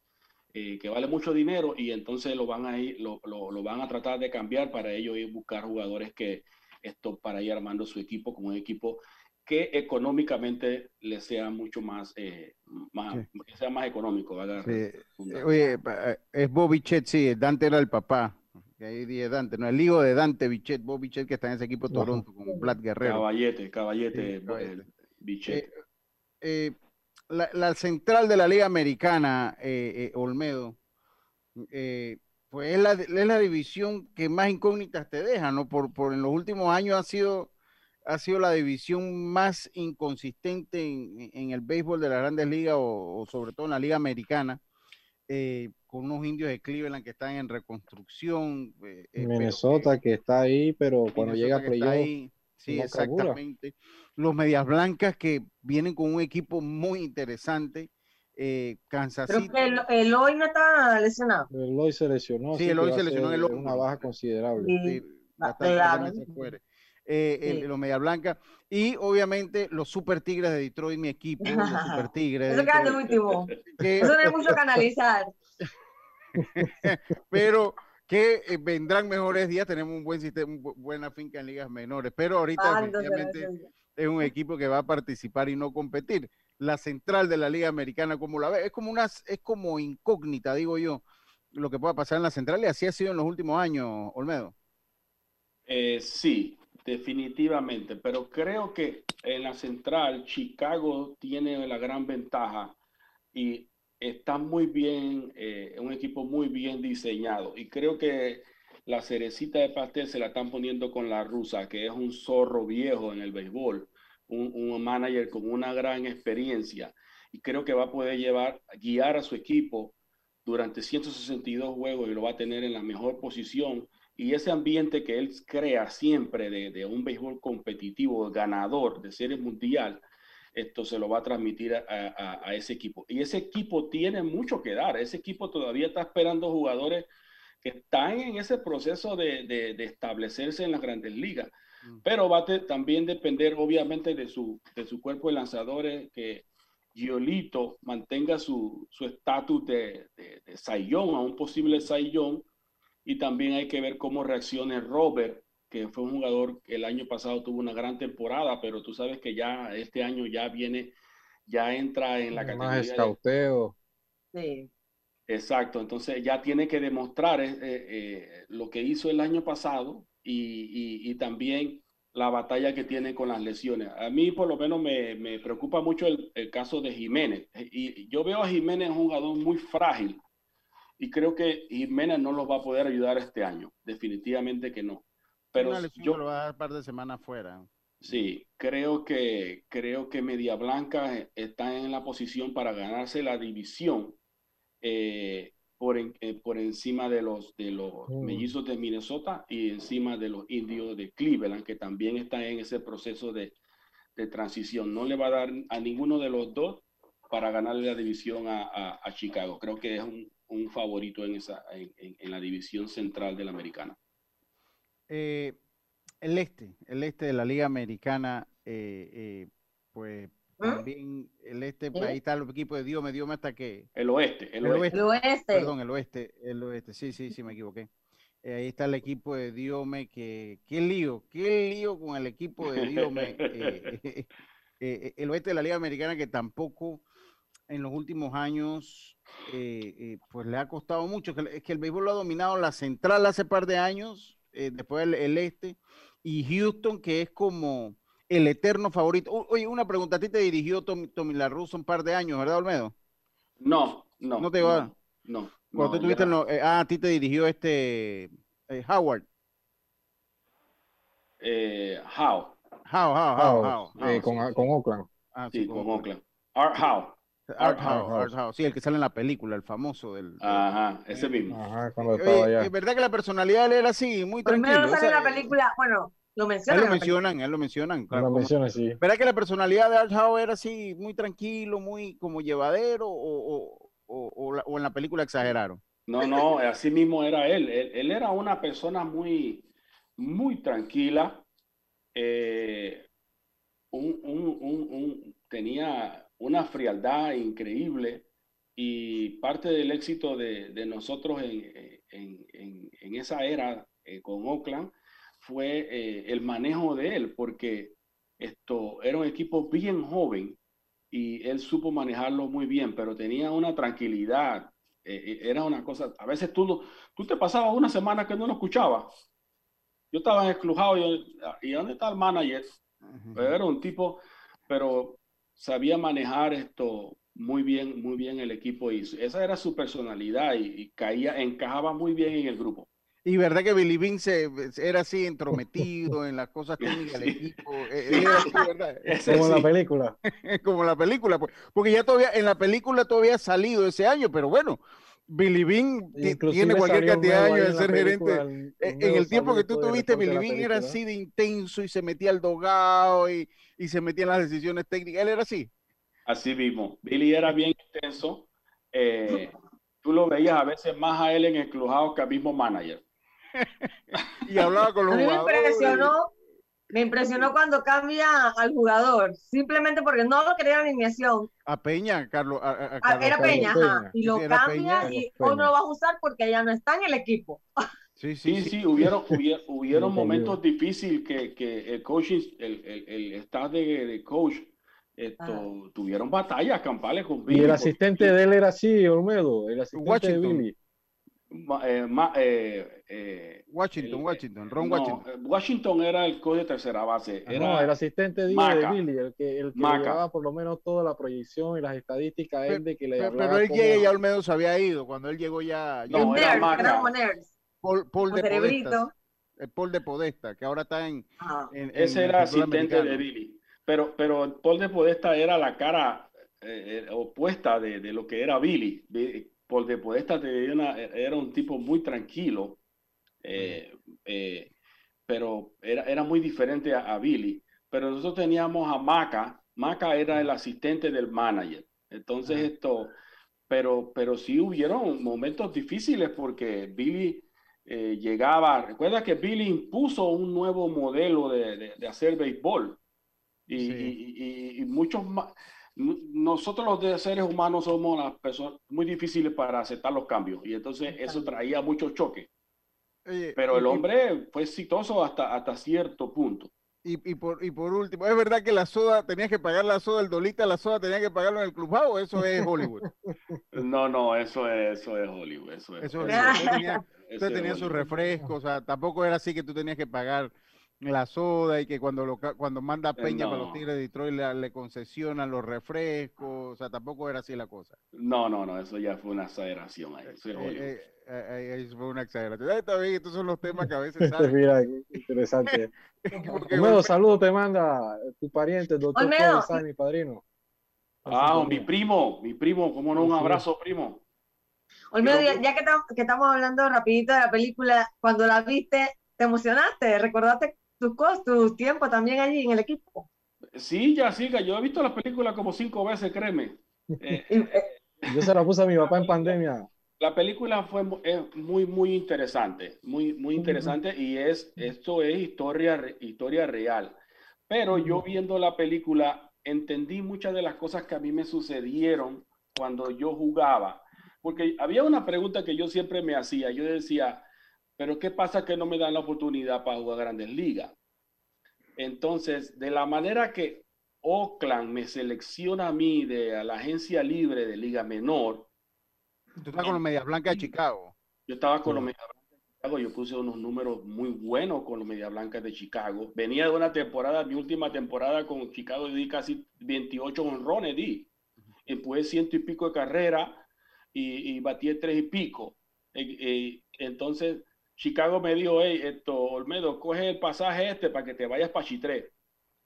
eh, que vale mucho dinero y entonces lo van a ir, lo, lo, van a tratar de cambiar para ellos ir buscar jugadores que esto para ir armando su equipo como un equipo que económicamente le sea mucho más, eh, más que sea más económico. Sí. Oye, es Bobby Chet, sí, Dante era el papá. Que ahí dije Dante, no, el hijo de Dante Bichet, Bobby Chet, que está en ese equipo de Toronto, como Vlad Guerrero. Caballete, caballete, sí, caballete. Bichet. Eh, eh, la, la, central de la Liga Americana, eh, Olmedo, pues es la, es la división que más incógnitas te deja, ¿no? Por, por en los últimos años ha sido ha sido la división más inconsistente en, en el béisbol de las grandes ligas o, o, sobre todo en la liga americana, eh, con unos indios de Cleveland que están en reconstrucción. Eh, Minnesota que, que, está ahí, pero cuando llega a playoff. Sí, no exactamente. Los Medias Blancas que vienen con un equipo muy interesante. Eh, Kansas City. Pero el, el, hoy no está lesionado. El hoy se lesionó. Sí, el hoy se lesionó. El una baja considerable. Sí, bastante, eh, sí. el, los Media Blanca y obviamente los Super Tigres de Detroit, mi equipo, los Super Tigres. Eso queda de último. Que... Eso no hay mucho que analizar. pero que eh, vendrán mejores días, tenemos un buen sistema, una buena finca en ligas menores, pero ahorita definitivamente es un equipo que va a participar y no competir. La central de la Liga Americana, como la ve, es como una, es como incógnita, digo yo, lo que pueda pasar en la central, y así ha sido en los últimos años, Olmedo. Eh, sí, definitivamente, pero creo que en la central Chicago tiene la gran ventaja y está muy bien, eh, un equipo muy bien diseñado. Y creo que la cerecita de pastel se la están poniendo con la rusa, que es un zorro viejo en el béisbol, un, un manager con una gran experiencia. Y creo que va a poder llevar, guiar a su equipo durante 162 juegos y lo va a tener en la mejor posición y ese ambiente que él crea siempre de, de, un béisbol competitivo, ganador de serie mundial, esto se lo va a transmitir a, a, a, ese equipo. Y ese equipo tiene mucho que dar. Ese equipo todavía está esperando jugadores que están en ese proceso de, de, de establecerse en las grandes ligas. Mm. Pero va a también depender, obviamente, de su, de su cuerpo de lanzadores, que Giolito mantenga su estatus de, de, de Sayón, a un posible Sayón y también hay que ver cómo reaccione Robert, que fue un jugador que el año pasado tuvo una gran temporada, pero tú sabes que ya este año ya viene, ya entra en la categoría. Más escauteo. De... Sí. Exacto, entonces ya tiene que demostrar eh, eh, lo que hizo el año pasado y, y, y, también la batalla que tiene con las lesiones. A mí por lo menos me, me preocupa mucho el, el, caso de Jiménez. Y yo veo a Jiménez un jugador muy frágil y creo que Jiménez no los va a poder ayudar este año, definitivamente que no. Pero yo lo va a dar un par de semanas fuera. Sí, creo que creo que Media Blanca está en la posición para ganarse la división eh, por, en, eh, por encima de los de los mm. mellizos de Minnesota y encima de los indios de Cleveland, que también están en ese proceso de, de transición. No le va a dar a ninguno de los dos para ganarle la división a, a, a Chicago. Creo que es un, un favorito en, esa, en, en, la división central de la americana. Eh, el este, el este de la Liga Americana, eh, eh, pues ¿Ah? también el este, pues, ahí está el equipo de Dios, me dio hasta que... El oeste, el, el oeste. oeste. Perdón, el oeste, el oeste, sí, sí, sí, me equivoqué. Eh, ahí está el equipo de Diome, que qué lío, qué lío con el equipo de Diome. el oeste de la Liga Americana que tampoco en los últimos años, eh, eh, pues le ha costado mucho. Es que el béisbol lo ha dominado la central hace par de años, eh, después el, el, este, y Houston, que es como el eterno favorito. Oye, una pregunta, ¿a ti te dirigió Tommy, Tommy La Russa un par de años, verdad, Olmedo? No, no. ¿No te va? No. no, no tuviste no, ah, a ti te dirigió este Howard. Eh, How. How, how, how, how. how con, con, Oakland. Ah, sí, sí, con, Oakland. Art How. Art House, Art House, sí, el que sale en la película, el famoso del. Ajá, ese mismo. Ajá, cuando estaba allá. Es verdad que la personalidad de él era así, muy tranquilo. Primero sale en la película, bueno, lo mencionan. Él lo mencionan, él lo mencionan. Claro, lo mencionan, sí. ¿Verdad que la personalidad de Art House era así, muy tranquilo, muy como llevadero, o, o, o, o, en la película exageraron? No, no, así mismo era él. Él, él era una persona muy, muy tranquila. Eh, un, un, un, un- tenía una frialdad increíble y parte del éxito de, de nosotros en, en- en- en esa era eh, con Oakland fue eh, el manejo de él, porque esto era un equipo bien joven y él supo manejarlo muy bien, pero tenía una tranquilidad. eh, era una cosa, a veces tú, no- tú te pasabas una semana que no lo escuchabas. Yo estaba esclujado y, y ¿dónde está el manager? Era un tipo, pero sabía manejar esto muy bien, muy bien el equipo y esa era su personalidad y, y caía, encajaba muy bien en el grupo. Y verdad que Billy Bean se, era así entrometido en las cosas técnicas del equipo. era así, ¿verdad? Como en la película. Como la película, pues, porque ya todavía, en la película todavía ha salido ese año, pero bueno, Billy Bean tiene cualquier cantidad de años de ser gerente. película, un En el tiempo que tú tuviste, Billy Bean era así de intenso y se metía al dogado y, y se metía en las decisiones técnicas. Él era así. Así mismo. Billy era bien intenso. eh, tú lo veías a veces más a él en clubhouse que al mismo manager. Y hablaba con los A mí me jugadores. impresionó, me impresionó cuando cambia al jugador, simplemente porque no lo quería en alineación. A Peña, Carlos. a- a- a Ah, Carlos era Carlos Peña, ajá, y lo Era cambia Peña. y hoy no lo vas a usar porque ya no está en el equipo. Sí, Sí, sí, hubieron, hubier- hubieron momentos difíciles que, que el coaching, el, el, el staff de, de coach, esto, tuvieron batallas campales con Y Billy. el porque- asistente de él era así, Olmedo, el asistente Washington. de Billy. Ma- eh, ma- eh, eh, Washington, el- Washington, Ron no, Washington. Washington era el coach de tercera base. Ah, Era, no, el asistente Maca. de Billy, el que, el que Maca. llevaba por lo menos toda la proyección y las estadísticas él de que le Pero, pero él llega y ya Olmedo se había ido. Cuando él llegó ya. ya No, era Nerds, Maca. Nerds. Paul, de cerebrito. Podesta. El Paul de Podesta, que ahora está en. En Ese era asistente americano. de Billy. Pero, pero Paul de Podesta era la cara eh, eh, opuesta de, de lo que era Billy. Bi- Paul de Podesta una- era un tipo muy tranquilo, eh, eh, pero era, era muy diferente a, a Billy. Pero nosotros teníamos a Maca. Maca era el asistente del manager. Entonces esto, pero, pero sí hubieron momentos difíciles porque Billy eh, llegaba, recuerda que Billy impuso un nuevo modelo de, de- de hacer béisbol. Y, Sí. y- y- y muchos más, nosotros los de seres humanos somos las personas muy difíciles para aceptar los cambios. Y entonces eso traía muchos choques, pero el hombre fue exitoso hasta, hasta cierto punto. Y, y por, y por último, ¿es verdad que la soda, tenías que pagar la soda, el dolita, la soda, tenías que pagarlo en el clubhouse o eso es Hollywood? No, no, eso es, eso es Hollywood, eso es. Eso es eso Hollywood. Usted tenía, usted sus refrescos, o sea, tampoco era así que tú tenías que pagar la soda y que cuando lo, ca- cuando manda Peña para los. Tigres de Detroit le, le concesionan los refrescos, o sea, tampoco era así la cosa. No, no, no, eso ya fue una exageración ahí, eso Eh, eh, eh, eh, eso fue una exageración. Ah, Está bien, estos son los temas que a veces salen. Mira, interesante. Olmedo, saludos te manda tu pariente, el doctor Sáenz, mi padrino. Ah, mi primo, mi primo, cómo no, un Sí. abrazo, primo. Olmedo, ya, ya que, que estamos hablando rapidito de la película, cuando la viste, ¿te emocionaste? ¿Recordaste tus cosas, tus tiempos también allí en el equipo? Sí, ya siga. Yo he visto la película como cinco veces, créeme. Eh, Y, eh, Yo se la puse a mi papá en pandemia. la película fue muy, muy interesante, muy, muy interesante y es, esto es historia, historia real. Pero yo viendo la película entendí muchas de las cosas que a mí me sucedieron cuando yo jugaba. Porque había una pregunta que yo siempre me hacía. Yo decía, pero ¿qué pasa que no me dan la oportunidad para jugar grandes ligas? Entonces, de la manera que Oakland me selecciona a mí de a la agencia libre de Liga Menor, Tú estás con los Medias Blancas de Chicago. yo estaba con los Media Blancas de Chicago, yo puse unos números muy buenos con los Media Blancas de Chicago. Venía de una temporada, mi última temporada con Chicago, di casi 28 honrones, di. Empujé ciento y pico de carrera y, y batí tres y pico. Eh, eh, entonces, Chicago me dijo, hey, esto, Olmedo, coge el pasaje este para que te vayas para Chitré.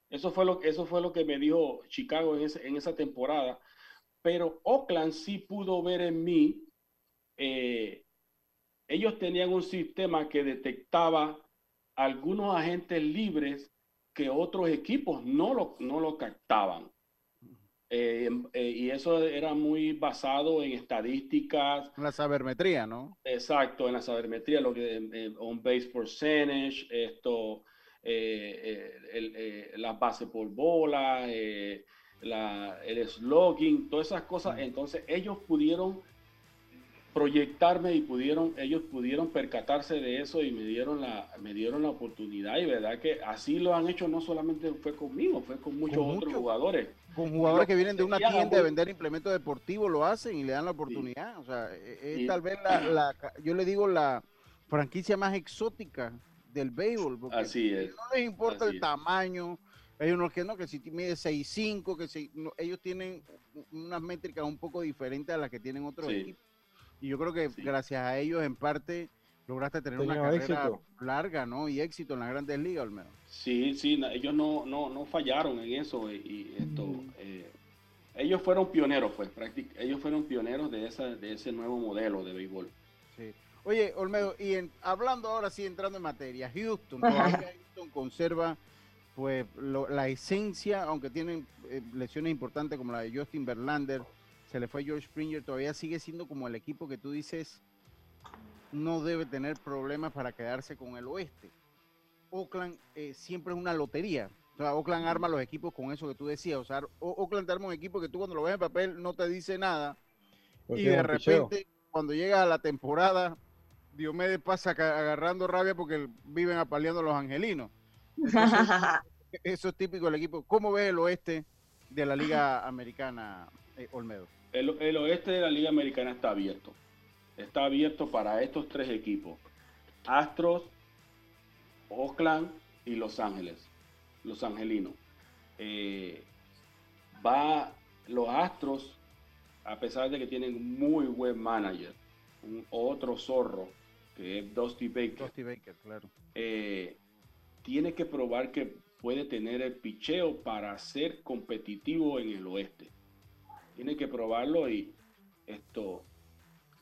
Eso fue lo, eso fue lo que me dijo Chicago en, esa temporada. Pero Oakland sí pudo ver en mí eh, ellos tenían un sistema que detectaba algunos agentes libres que otros equipos no lo, no lo captaban. Eh, eh, y eso era muy basado en estadísticas, La sabermetría, ¿no? exacto, en la sabermetría, lo que eh, on base percentage, esto, eh, el, eh, las bases por bola, eh, la, el slogging, todas esas cosas. Entonces ellos pudieron proyectarme y pudieron, ellos pudieron percatarse de eso y me dieron la, me dieron la oportunidad y verdad que así lo han hecho no solamente fue conmigo, fue con muchos Con otros jugadores. Con jugadores que vienen de una tienda de muy- vender implementos deportivos lo hacen y le dan la oportunidad. O sea, e- es Sí. tal vez la, la yo le digo la franquicia más exótica del béisbol. Porque Así es. no les importa Así el es. tamaño. Ellos no que no, que si mide 6'5, que si no, ellos tienen unas métricas un poco diferentes a las que tienen otros Sí. equipos. Y yo creo que gracias a ellos, en parte, lograste tener una carrera éxito. larga, ¿no? Y éxito en las grandes ligas, Olmedo. Sí, sí, ellos no, no, no fallaron en eso y, y esto, eh, ellos fueron pioneros, pues, ellos fueron pioneros de, esa, de ese nuevo modelo de béisbol. Sí. Oye, Olmedo, y en- hablando ahora sí, entrando en materia, Houston, todavía Houston conserva pues lo- la esencia, aunque tienen eh, lesiones importantes como la de Justin Verlander, se le fue George Springer, todavía sigue siendo como el equipo que tú dices no debe tener problemas para quedarse con el oeste. Oakland eh, siempre es una lotería. O sea, Oakland arma los equipos con eso que tú decías. O sea, O- Oakland te arma un equipo que tú cuando lo ves en papel no te dice nada. Y de picheo. repente, cuando llega a la temporada, Diomedes pasa agarrando rabia porque viven apaleando a los angelinos. Entonces, eso es típico del equipo. ¿Cómo ves el oeste de la Liga Americana, eh, Olmedo? El, el oeste de la Liga Americana está abierto. Está abierto para estos tres equipos. Astros, Oakland y Los Ángeles. Los Angelinos. Eh, va los Astros, a pesar de que tienen muy buen manager, un otro zorro, que es Dusty Baker. Dusty Baker, claro. eh, tiene que probar que puede tener el picheo para ser competitivo en el oeste. Tiene que probarlo y esto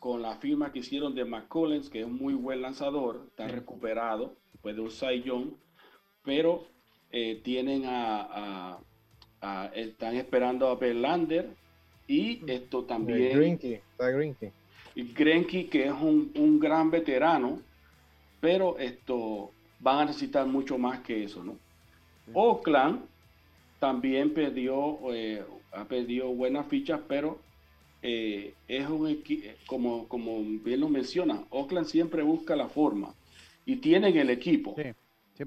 con la firma que hicieron de McCollins, que es un muy buen lanzador, está recuperado, después de un Cy Young, pero eh, tienen a, a- a- están esperando a Verlander y esto también Grinky, está Grinky. y Greinke, que es un, un gran veterano, pero esto van a necesitar mucho más que eso, ¿no? Oakland también perdió, eh, ha perdido buenas fichas, pero eh, es un equipo, como, como bien lo menciona, Oakland siempre busca la forma y tienen el equipo.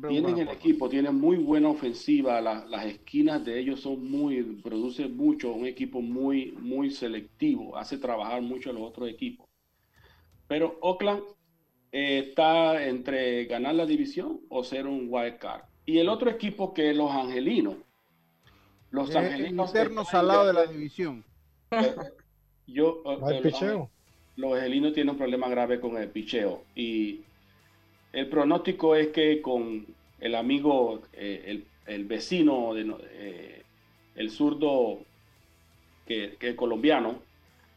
Tienen el forma. equipo, tienen muy buena ofensiva, la- las esquinas de ellos son muy, producen mucho, un equipo muy, muy selectivo, hace trabajar mucho a los otros equipos. Pero Oakland eh, está entre ganar la división o ser un wild card. Y el otro equipo que es los Angelinos. Los el Angelinos. interno están salado de la división. Yo, No hay eh, picheo. los angelinos tienen un problema grave con el picheo y el pronóstico es que con el amigo, eh, el, el vecino, de, eh, el zurdo que, que es colombiano,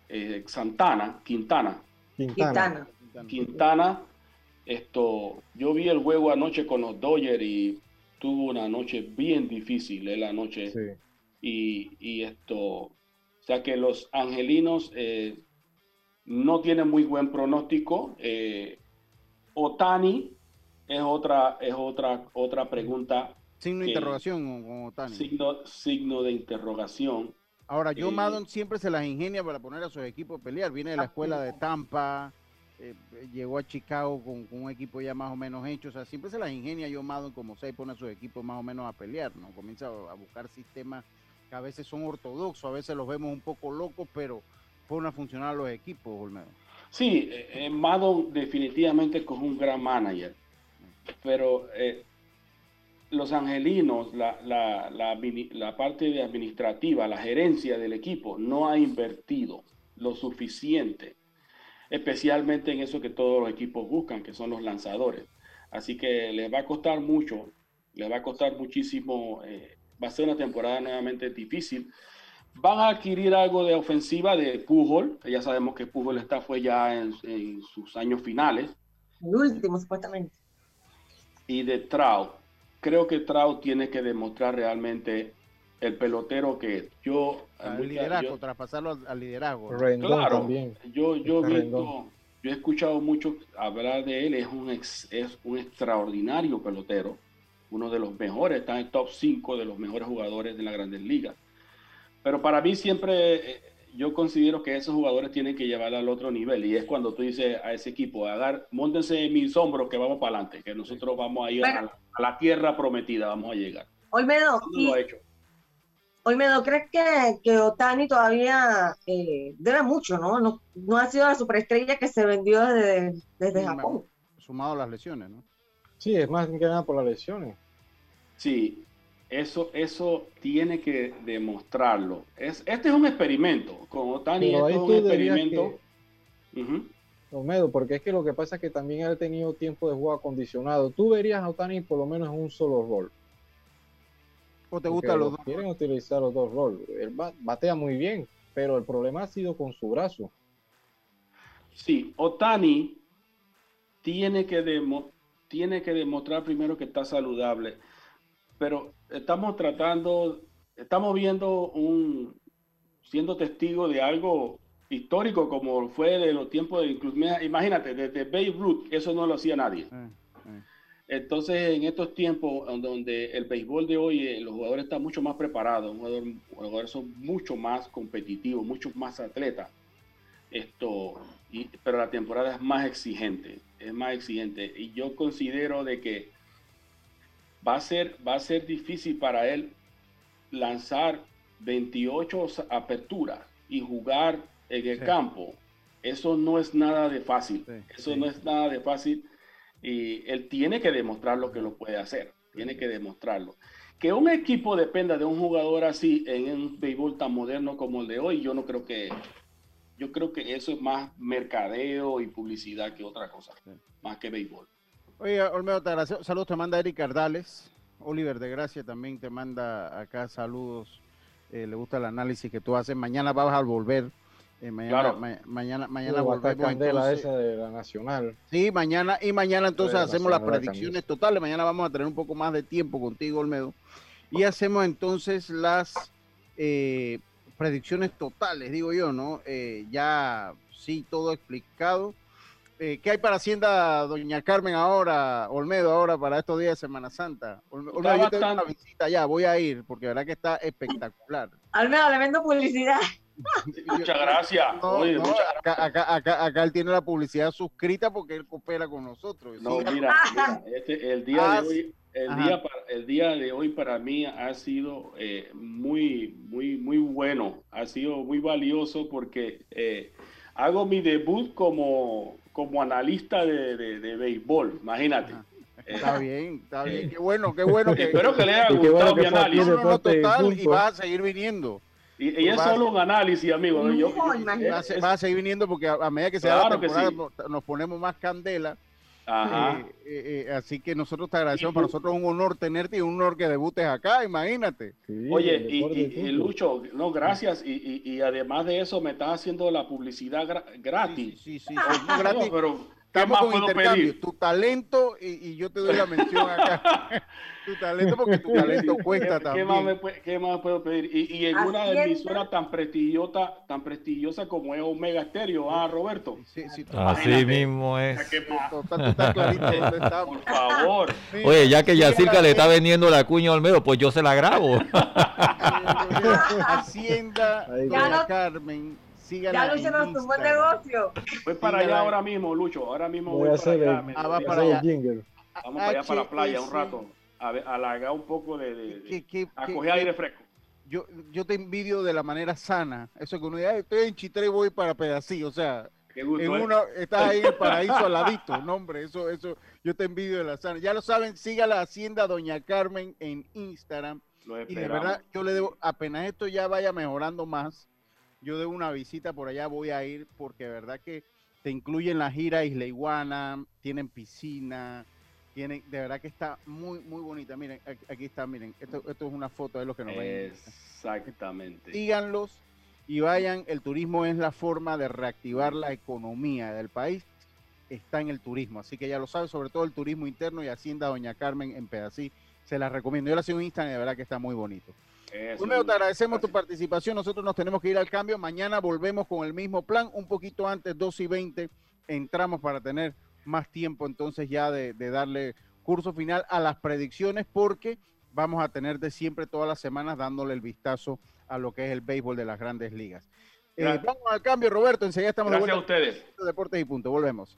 eh, Santana, Quintana, Quintana. Quintana, esto, yo vi el juego anoche con los Dodgers y tuvo una noche bien difícil, eh, la noche. Y, y esto, sea que los angelinos eh, no tienen muy buen pronóstico. Eh, Otani es otra, es otra, otra pregunta. Signo de interrogación con, Otani. Signo, signo de interrogación. Ahora, Joe Eh, Maddon siempre se las ingenia para poner a sus equipos a pelear. Viene de la escuela de Tampa, eh, llegó a Chicago con, con un equipo ya más o menos hecho. O sea, siempre se las ingenia Joe Maddon como se pone a sus equipos más o menos a pelear, ¿no? Comienza a buscar sistemas que a veces son ortodoxos, a veces los vemos un poco locos, pero ponen a funcionar los equipos, Olmedo. Sí, eh, eh, Maddon definitivamente es un gran manager, pero eh, los angelinos, la, la, la, parte administrativa, la gerencia del equipo, no ha invertido lo suficiente, especialmente en eso que todos los equipos buscan, que son los lanzadores. Así que les va a costar mucho, les va a costar muchísimo, eh, va a ser una temporada nuevamente difícil. Van a adquirir algo de ofensiva de Pujol, que ya sabemos que Pujol está fue ya en, en sus años finales, El último, supuestamente. y de Trout. Creo que Trout tiene que demostrar realmente el pelotero que es. Yo, Al mucha- liderazgo, yo- traspasarlo al, al liderazgo. ¿no? claro, yo, yo Rendón. visto, yo he escuchado mucho hablar de él, es un, ex- es un extraordinario pelotero, uno de los mejores, está en el top 5 de los mejores jugadores de la Grandes Ligas. Pero para mí siempre eh, yo considero que esos jugadores tienen que llevar al otro nivel y es cuando tú dices a ese equipo, agar, montense en mis hombros que vamos para adelante, que nosotros vamos a ir a, la, a la tierra prometida, vamos a llegar. Olmedo, No y, lo ha hecho. Olmedo, ¿crees que, que Otani todavía eh, debe mucho, ¿no? ¿no? No ha sido la superestrella que se vendió desde, desde Japón. Sumado a las lesiones, ¿no? Sí, es más que nada por las lesiones. Sí, eso, eso tiene que demostrarlo. Es, este es un experimento. Con Otani, esto es un experimento. Olmedo, porque es que lo que pasa es que también ha tenido tiempo de juego acondicionado. Tú verías a Otani por lo menos en un solo rol. ¿O te gustan los lo dos? Quieren utilizar los dos roles. Él ba- batea muy bien, pero el problema ha sido con su brazo. Sí, Otani tiene que, demo- tiene que demostrar primero que está saludable, pero estamos tratando, estamos viendo un, siendo testigo de algo histórico como fue de los tiempos de incluso, imagínate, desde Babe Ruth, eso no lo hacía nadie. Entonces, en estos tiempos donde el béisbol de hoy, eh, los jugadores están mucho más preparados, los jugadores son mucho más competitivos, mucho más atletas. Esto, y- pero la temporada es más exigente, es más exigente. Y yo considero de que va a ser, va a ser difícil para él lanzar 28 aperturas y jugar en el Sí. campo. Eso no es nada de fácil. Sí, Eso sí. no es nada de fácil. Y él tiene que demostrar lo que lo puede hacer. Tiene que demostrarlo. Que un equipo dependa de un jugador así en un béisbol tan moderno como el de hoy, yo no creo que. Yo creo que eso es más mercadeo y publicidad que otra cosa. Más que béisbol. Oye, Olmedo, te agradezco. Saludos, te manda Eric Cardales. Oliver de Gracia también te manda acá saludos. Eh, le gusta el análisis que tú haces. Mañana vas a volver. Eh, mañana, Claro. ma- mañana, mañana volvemos. entonces. esa de la nacional. Sí, mañana y mañana entonces la hacemos las predicciones totales. Mañana vamos a tener un poco más de tiempo contigo, Olmedo. Y hacemos entonces las eh, predicciones totales, digo yo, ¿no? Eh, ya sí, todo explicado. Eh, ¿Qué hay para Hacienda, doña Carmen, ahora, Olmedo, ahora para estos días de Semana Santa? Está Olmedo, yo tengo una visita ya, voy a ir, porque la verdad que está espectacular. Olmedo, le vendo publicidad. Muchas gracias. No, Oye, no, muchas acá, acá, acá, acá él tiene la publicidad suscrita porque él coopera con nosotros. No, Sí. mira, mira, este, el día Ah, de hoy, el ajá. día, para, el día de hoy para mí ha sido eh, muy, muy, muy bueno, ha sido muy valioso porque eh, hago mi debut como, como analista de, de, de béisbol, imagínate. Está bien, está bien. Qué bueno, qué bueno que. Espero que le haya gustado mi fue aquí análisis. No, no, no, total, y vas a seguir viniendo. Y, y es Vas- solo un análisis, amigo. Yo- yo- vas, a- es- vas a seguir viniendo porque a, a medida que se da la Claro temporada sí. nos- nos ponemos más candela. Ajá. Eh, eh, eh, así que nosotros te agradecemos. Para nosotros es un honor tenerte y un honor que debutes acá, imagínate. Oye, y, y- y Lucho, no, gracias. Y, y- y además de eso, me estás haciendo la publicidad gra- gratis. Sí, sí, No, gratis. pero, ¿qué Estamos con intercambio. pedir? Tu talento y, y yo te doy la mención acá. tu talento porque tu talento cuesta ¿Qué, también. ¿qué más me pue- qué más puedo pedir? Y, y en una emisora tan prestigiosa, tan prestigiosa como es Omega Stereo, ah, Roberto. Así mismo es. Por favor. Oye, ya que Yacirca le está vendiendo la cuña a Olmedo, pues yo se la grabo. Hacienda, Ya no- Síganla Ya Lucho nos tumbó el negocio. Voy para allá ahora mismo, Lucho. Ahora mismo Voy voy, a para hacer allá. el- Ah, va voy a- para allá. Vamos para allá, para la playa un rato. A, ver, a halagar un poco de, de- de- ¿Qué- qué- a qué- coger qué- aire fresco. Yo, yo te envidio de la manera sana. Eso que uno dice, "Ay, estoy en Chitré y voy para Pedací. O sea, gusto, en ¿eh? uno, estás ahí en el paraíso al ladito. No, hombre, eso, eso, yo te envidio de la sana. Ya lo saben, siga la Hacienda Doña Carmen en Instagram. Lo Y de verdad, yo le debo, apenas esto ya vaya mejorando más, yo debo una visita por allá, voy a ir, porque de verdad que te incluyen la gira Isla Iguana, tienen piscina, tienen, de verdad que está muy, muy bonita. Miren, aquí, está, miren, esto, esto es una foto de los que nos ven. Exactamente. Síganlos y vayan, el turismo es la forma de reactivar la economía del país, está en el turismo, así que ya lo saben, sobre todo el turismo interno y Hacienda Doña Carmen en Pedací, se la recomiendo. Yo la sigo en Instagram y de verdad que está muy bonito. Olmedo, te agradecemos tu participación. Nosotros nos tenemos que ir al cambio. Mañana volvemos con el mismo plan. Un poquito antes, 2 y 20, entramos para tener más tiempo entonces ya de, de darle curso final a las predicciones porque vamos a tener de siempre todas las semanas dándole el vistazo a lo que es el béisbol de las grandes ligas. Eh, vamos al cambio, Roberto. Enseguida estamos Gracias de a vuelta. ustedes. Deportes y punto. Volvemos.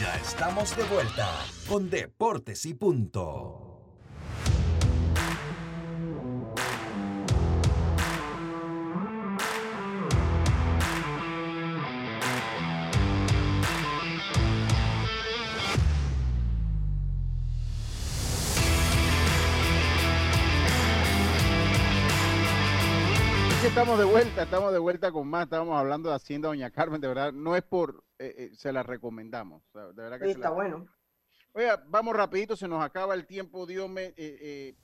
Ya estamos de vuelta con Deportes y Punto. Estamos de vuelta, estamos de vuelta con más. Estábamos hablando de Hacienda Doña Carmen, de verdad, no es por, eh, eh, se la recomendamos. o sea, de verdad que Sí, se está la- bueno. Oiga, vamos rapidito, se nos acaba el tiempo, Dios me, eh, eh,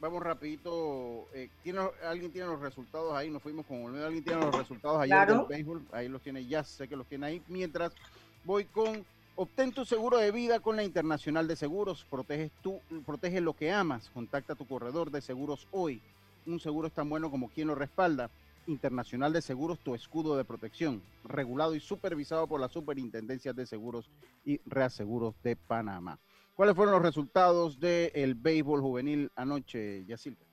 vamos rapidito. eh, ¿tiene, ¿Alguien tiene los resultados ahí? Nos fuimos con Olmedo. ¿Alguien tiene los resultados ayer Claro. del béisbol? Ahí los tiene, ya sé que los tiene ahí. Mientras voy con, obtén tu seguro de vida con la Internacional de Seguros. Proteges tú, protege lo que amas. Contacta a tu corredor de seguros hoy. Un seguro es tan bueno como quien lo respalda. Internacional de Seguros, tu escudo de protección, regulado y supervisado por la Superintendencia de Seguros y Reaseguros de Panamá. ¿Cuáles fueron los resultados del béisbol juvenil anoche, Yacilca?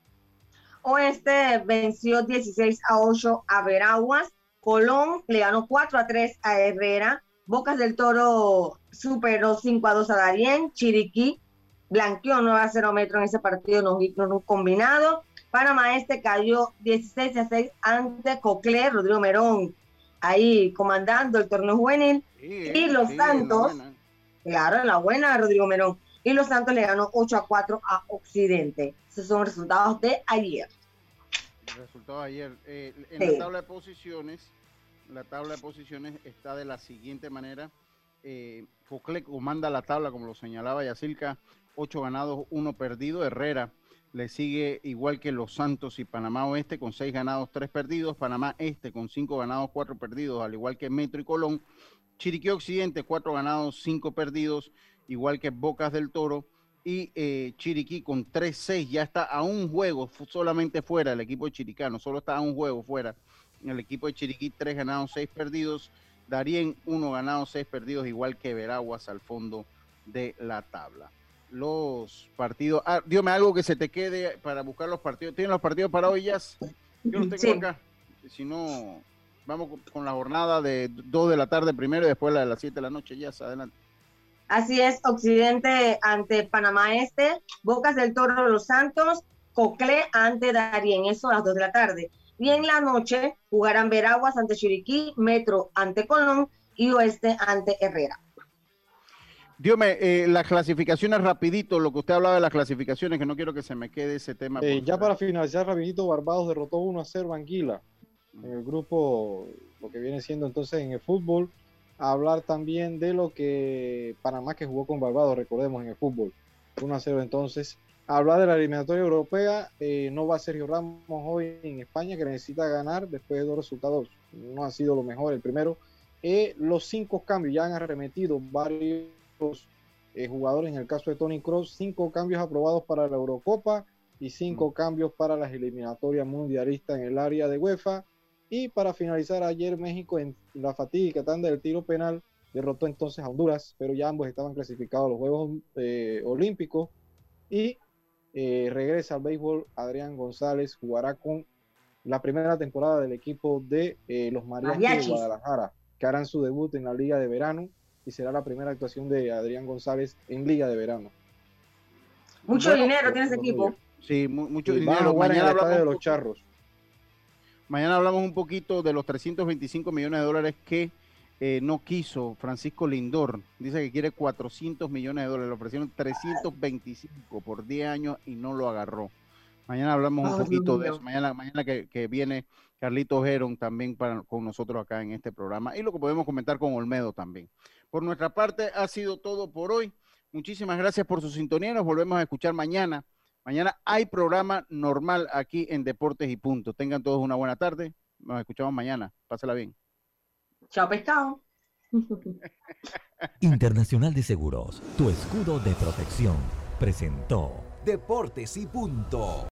Oeste venció 16 a 8 a Veraguas. Colón le ganó 4 a 3 a Herrera. Bocas del Toro superó 5 a 2 a Darien. Chiriquí blanqueó 9 a 0 metro en ese partido no, no combinado. Panamá Este cayó 16 a 6 ante Coclé, Rodrigo Merón, ahí comandando el torneo juvenil. y los sí, en la Santos, claro, en la buena, Rodrigo Merón. Y los Santos le ganó 8 a 4 a Occidente. Esos son resultados de ayer. El resultado de ayer. Eh, en Sí. la tabla de posiciones, la tabla de posiciones está de la siguiente manera. Eh, Coclé comanda la tabla, como lo señalaba Yacilca, 8 ganados, 1 perdido. Herrera le sigue igual que los Santos y Panamá Oeste con 6 ganados, 3 perdidos. Panamá Este con 5 ganados, 4 perdidos, al igual que Metro y Colón. Chiriquí Occidente, 4 ganados, 5 perdidos, igual que Bocas del Toro. Y eh, Chiriquí con 3-6 ya está a un juego solamente fuera el equipo Chiricano, solo está a un juego fuera. El equipo de Chiriquí, 3 ganados, 6 perdidos. Darien, 1 ganado, 6 perdidos, igual que Veraguas al fondo de la tabla. Los partidos, ah, dígame algo que se te quede para buscar los partidos. ¿Tienen los partidos para hoy, Jazz? Yo los tengo Sí. acá. Si no, vamos con- con la jornada de 2 de la tarde primero y después la de las 7 de la noche, Jazz, adelante. Así es, Occidente ante Panamá Este, Bocas del Toro Los Santos, Coclé ante Darien, eso a las 2 de la tarde. Y en la noche jugarán Veraguas ante Chiriquí, Metro ante Colón y Oeste ante Herrera. Dígame, eh, las clasificaciones rapidito, lo que usted hablaba de las clasificaciones, que no quiero que se me quede ese tema. Eh, ya para finalizar rapidito, Barbados derrotó 1 a 0 a Anguila en el grupo lo que viene siendo entonces en el fútbol, hablar también de lo que Panamá que jugó con Barbados, recordemos en el fútbol, 1 a 0 entonces. Hablar de la eliminatoria europea, eh, no va Sergio Ramos hoy en España que necesita ganar después de dos resultados, no ha sido lo mejor. El primero, eh, los cinco cambios, ya han arremetido varios eh, jugadores, en el caso de Tony Cross, cinco cambios aprobados para la Eurocopa y cinco cambios para las eliminatorias mundialistas en el área de UEFA. Y para finalizar, ayer México en la fatídica tanda del tiro penal derrotó entonces a Honduras, pero ya ambos estaban clasificados a los Juegos eh, Olímpicos. Y eh, regresa al béisbol Adrián González, jugará con la primera temporada del equipo de eh, los Mariachis. de Guadalajara, que harán su debut en la Liga de Verano y será la primera actuación de Adrián González en Liga de Verano. Mucho Bueno, dinero tiene ese equipo. Sí, mu- mucho Y dinero. Mañana hablamos, de un los Charros. mañana hablamos un poquito de los 325 millones de dólares que eh, no quiso Francisco Lindor. Dice que quiere 400 millones de dólares. Le ofrecieron 325 por 10 años y no lo agarró. Mañana hablamos un poquito de eso. Mañana, mañana que, que viene Carlito Geron también para, con nosotros acá en este programa. Y lo que podemos comentar con Olmedo también. Por nuestra parte ha sido todo por hoy. Muchísimas gracias por su sintonía. Nos volvemos a escuchar mañana. Mañana hay programa normal aquí en Deportes y Punto. Tengan todos una buena tarde. Nos escuchamos mañana. Pásala bien. Chao, pescado. Internacional de Seguros, tu escudo de protección, presentó Deportes y punto.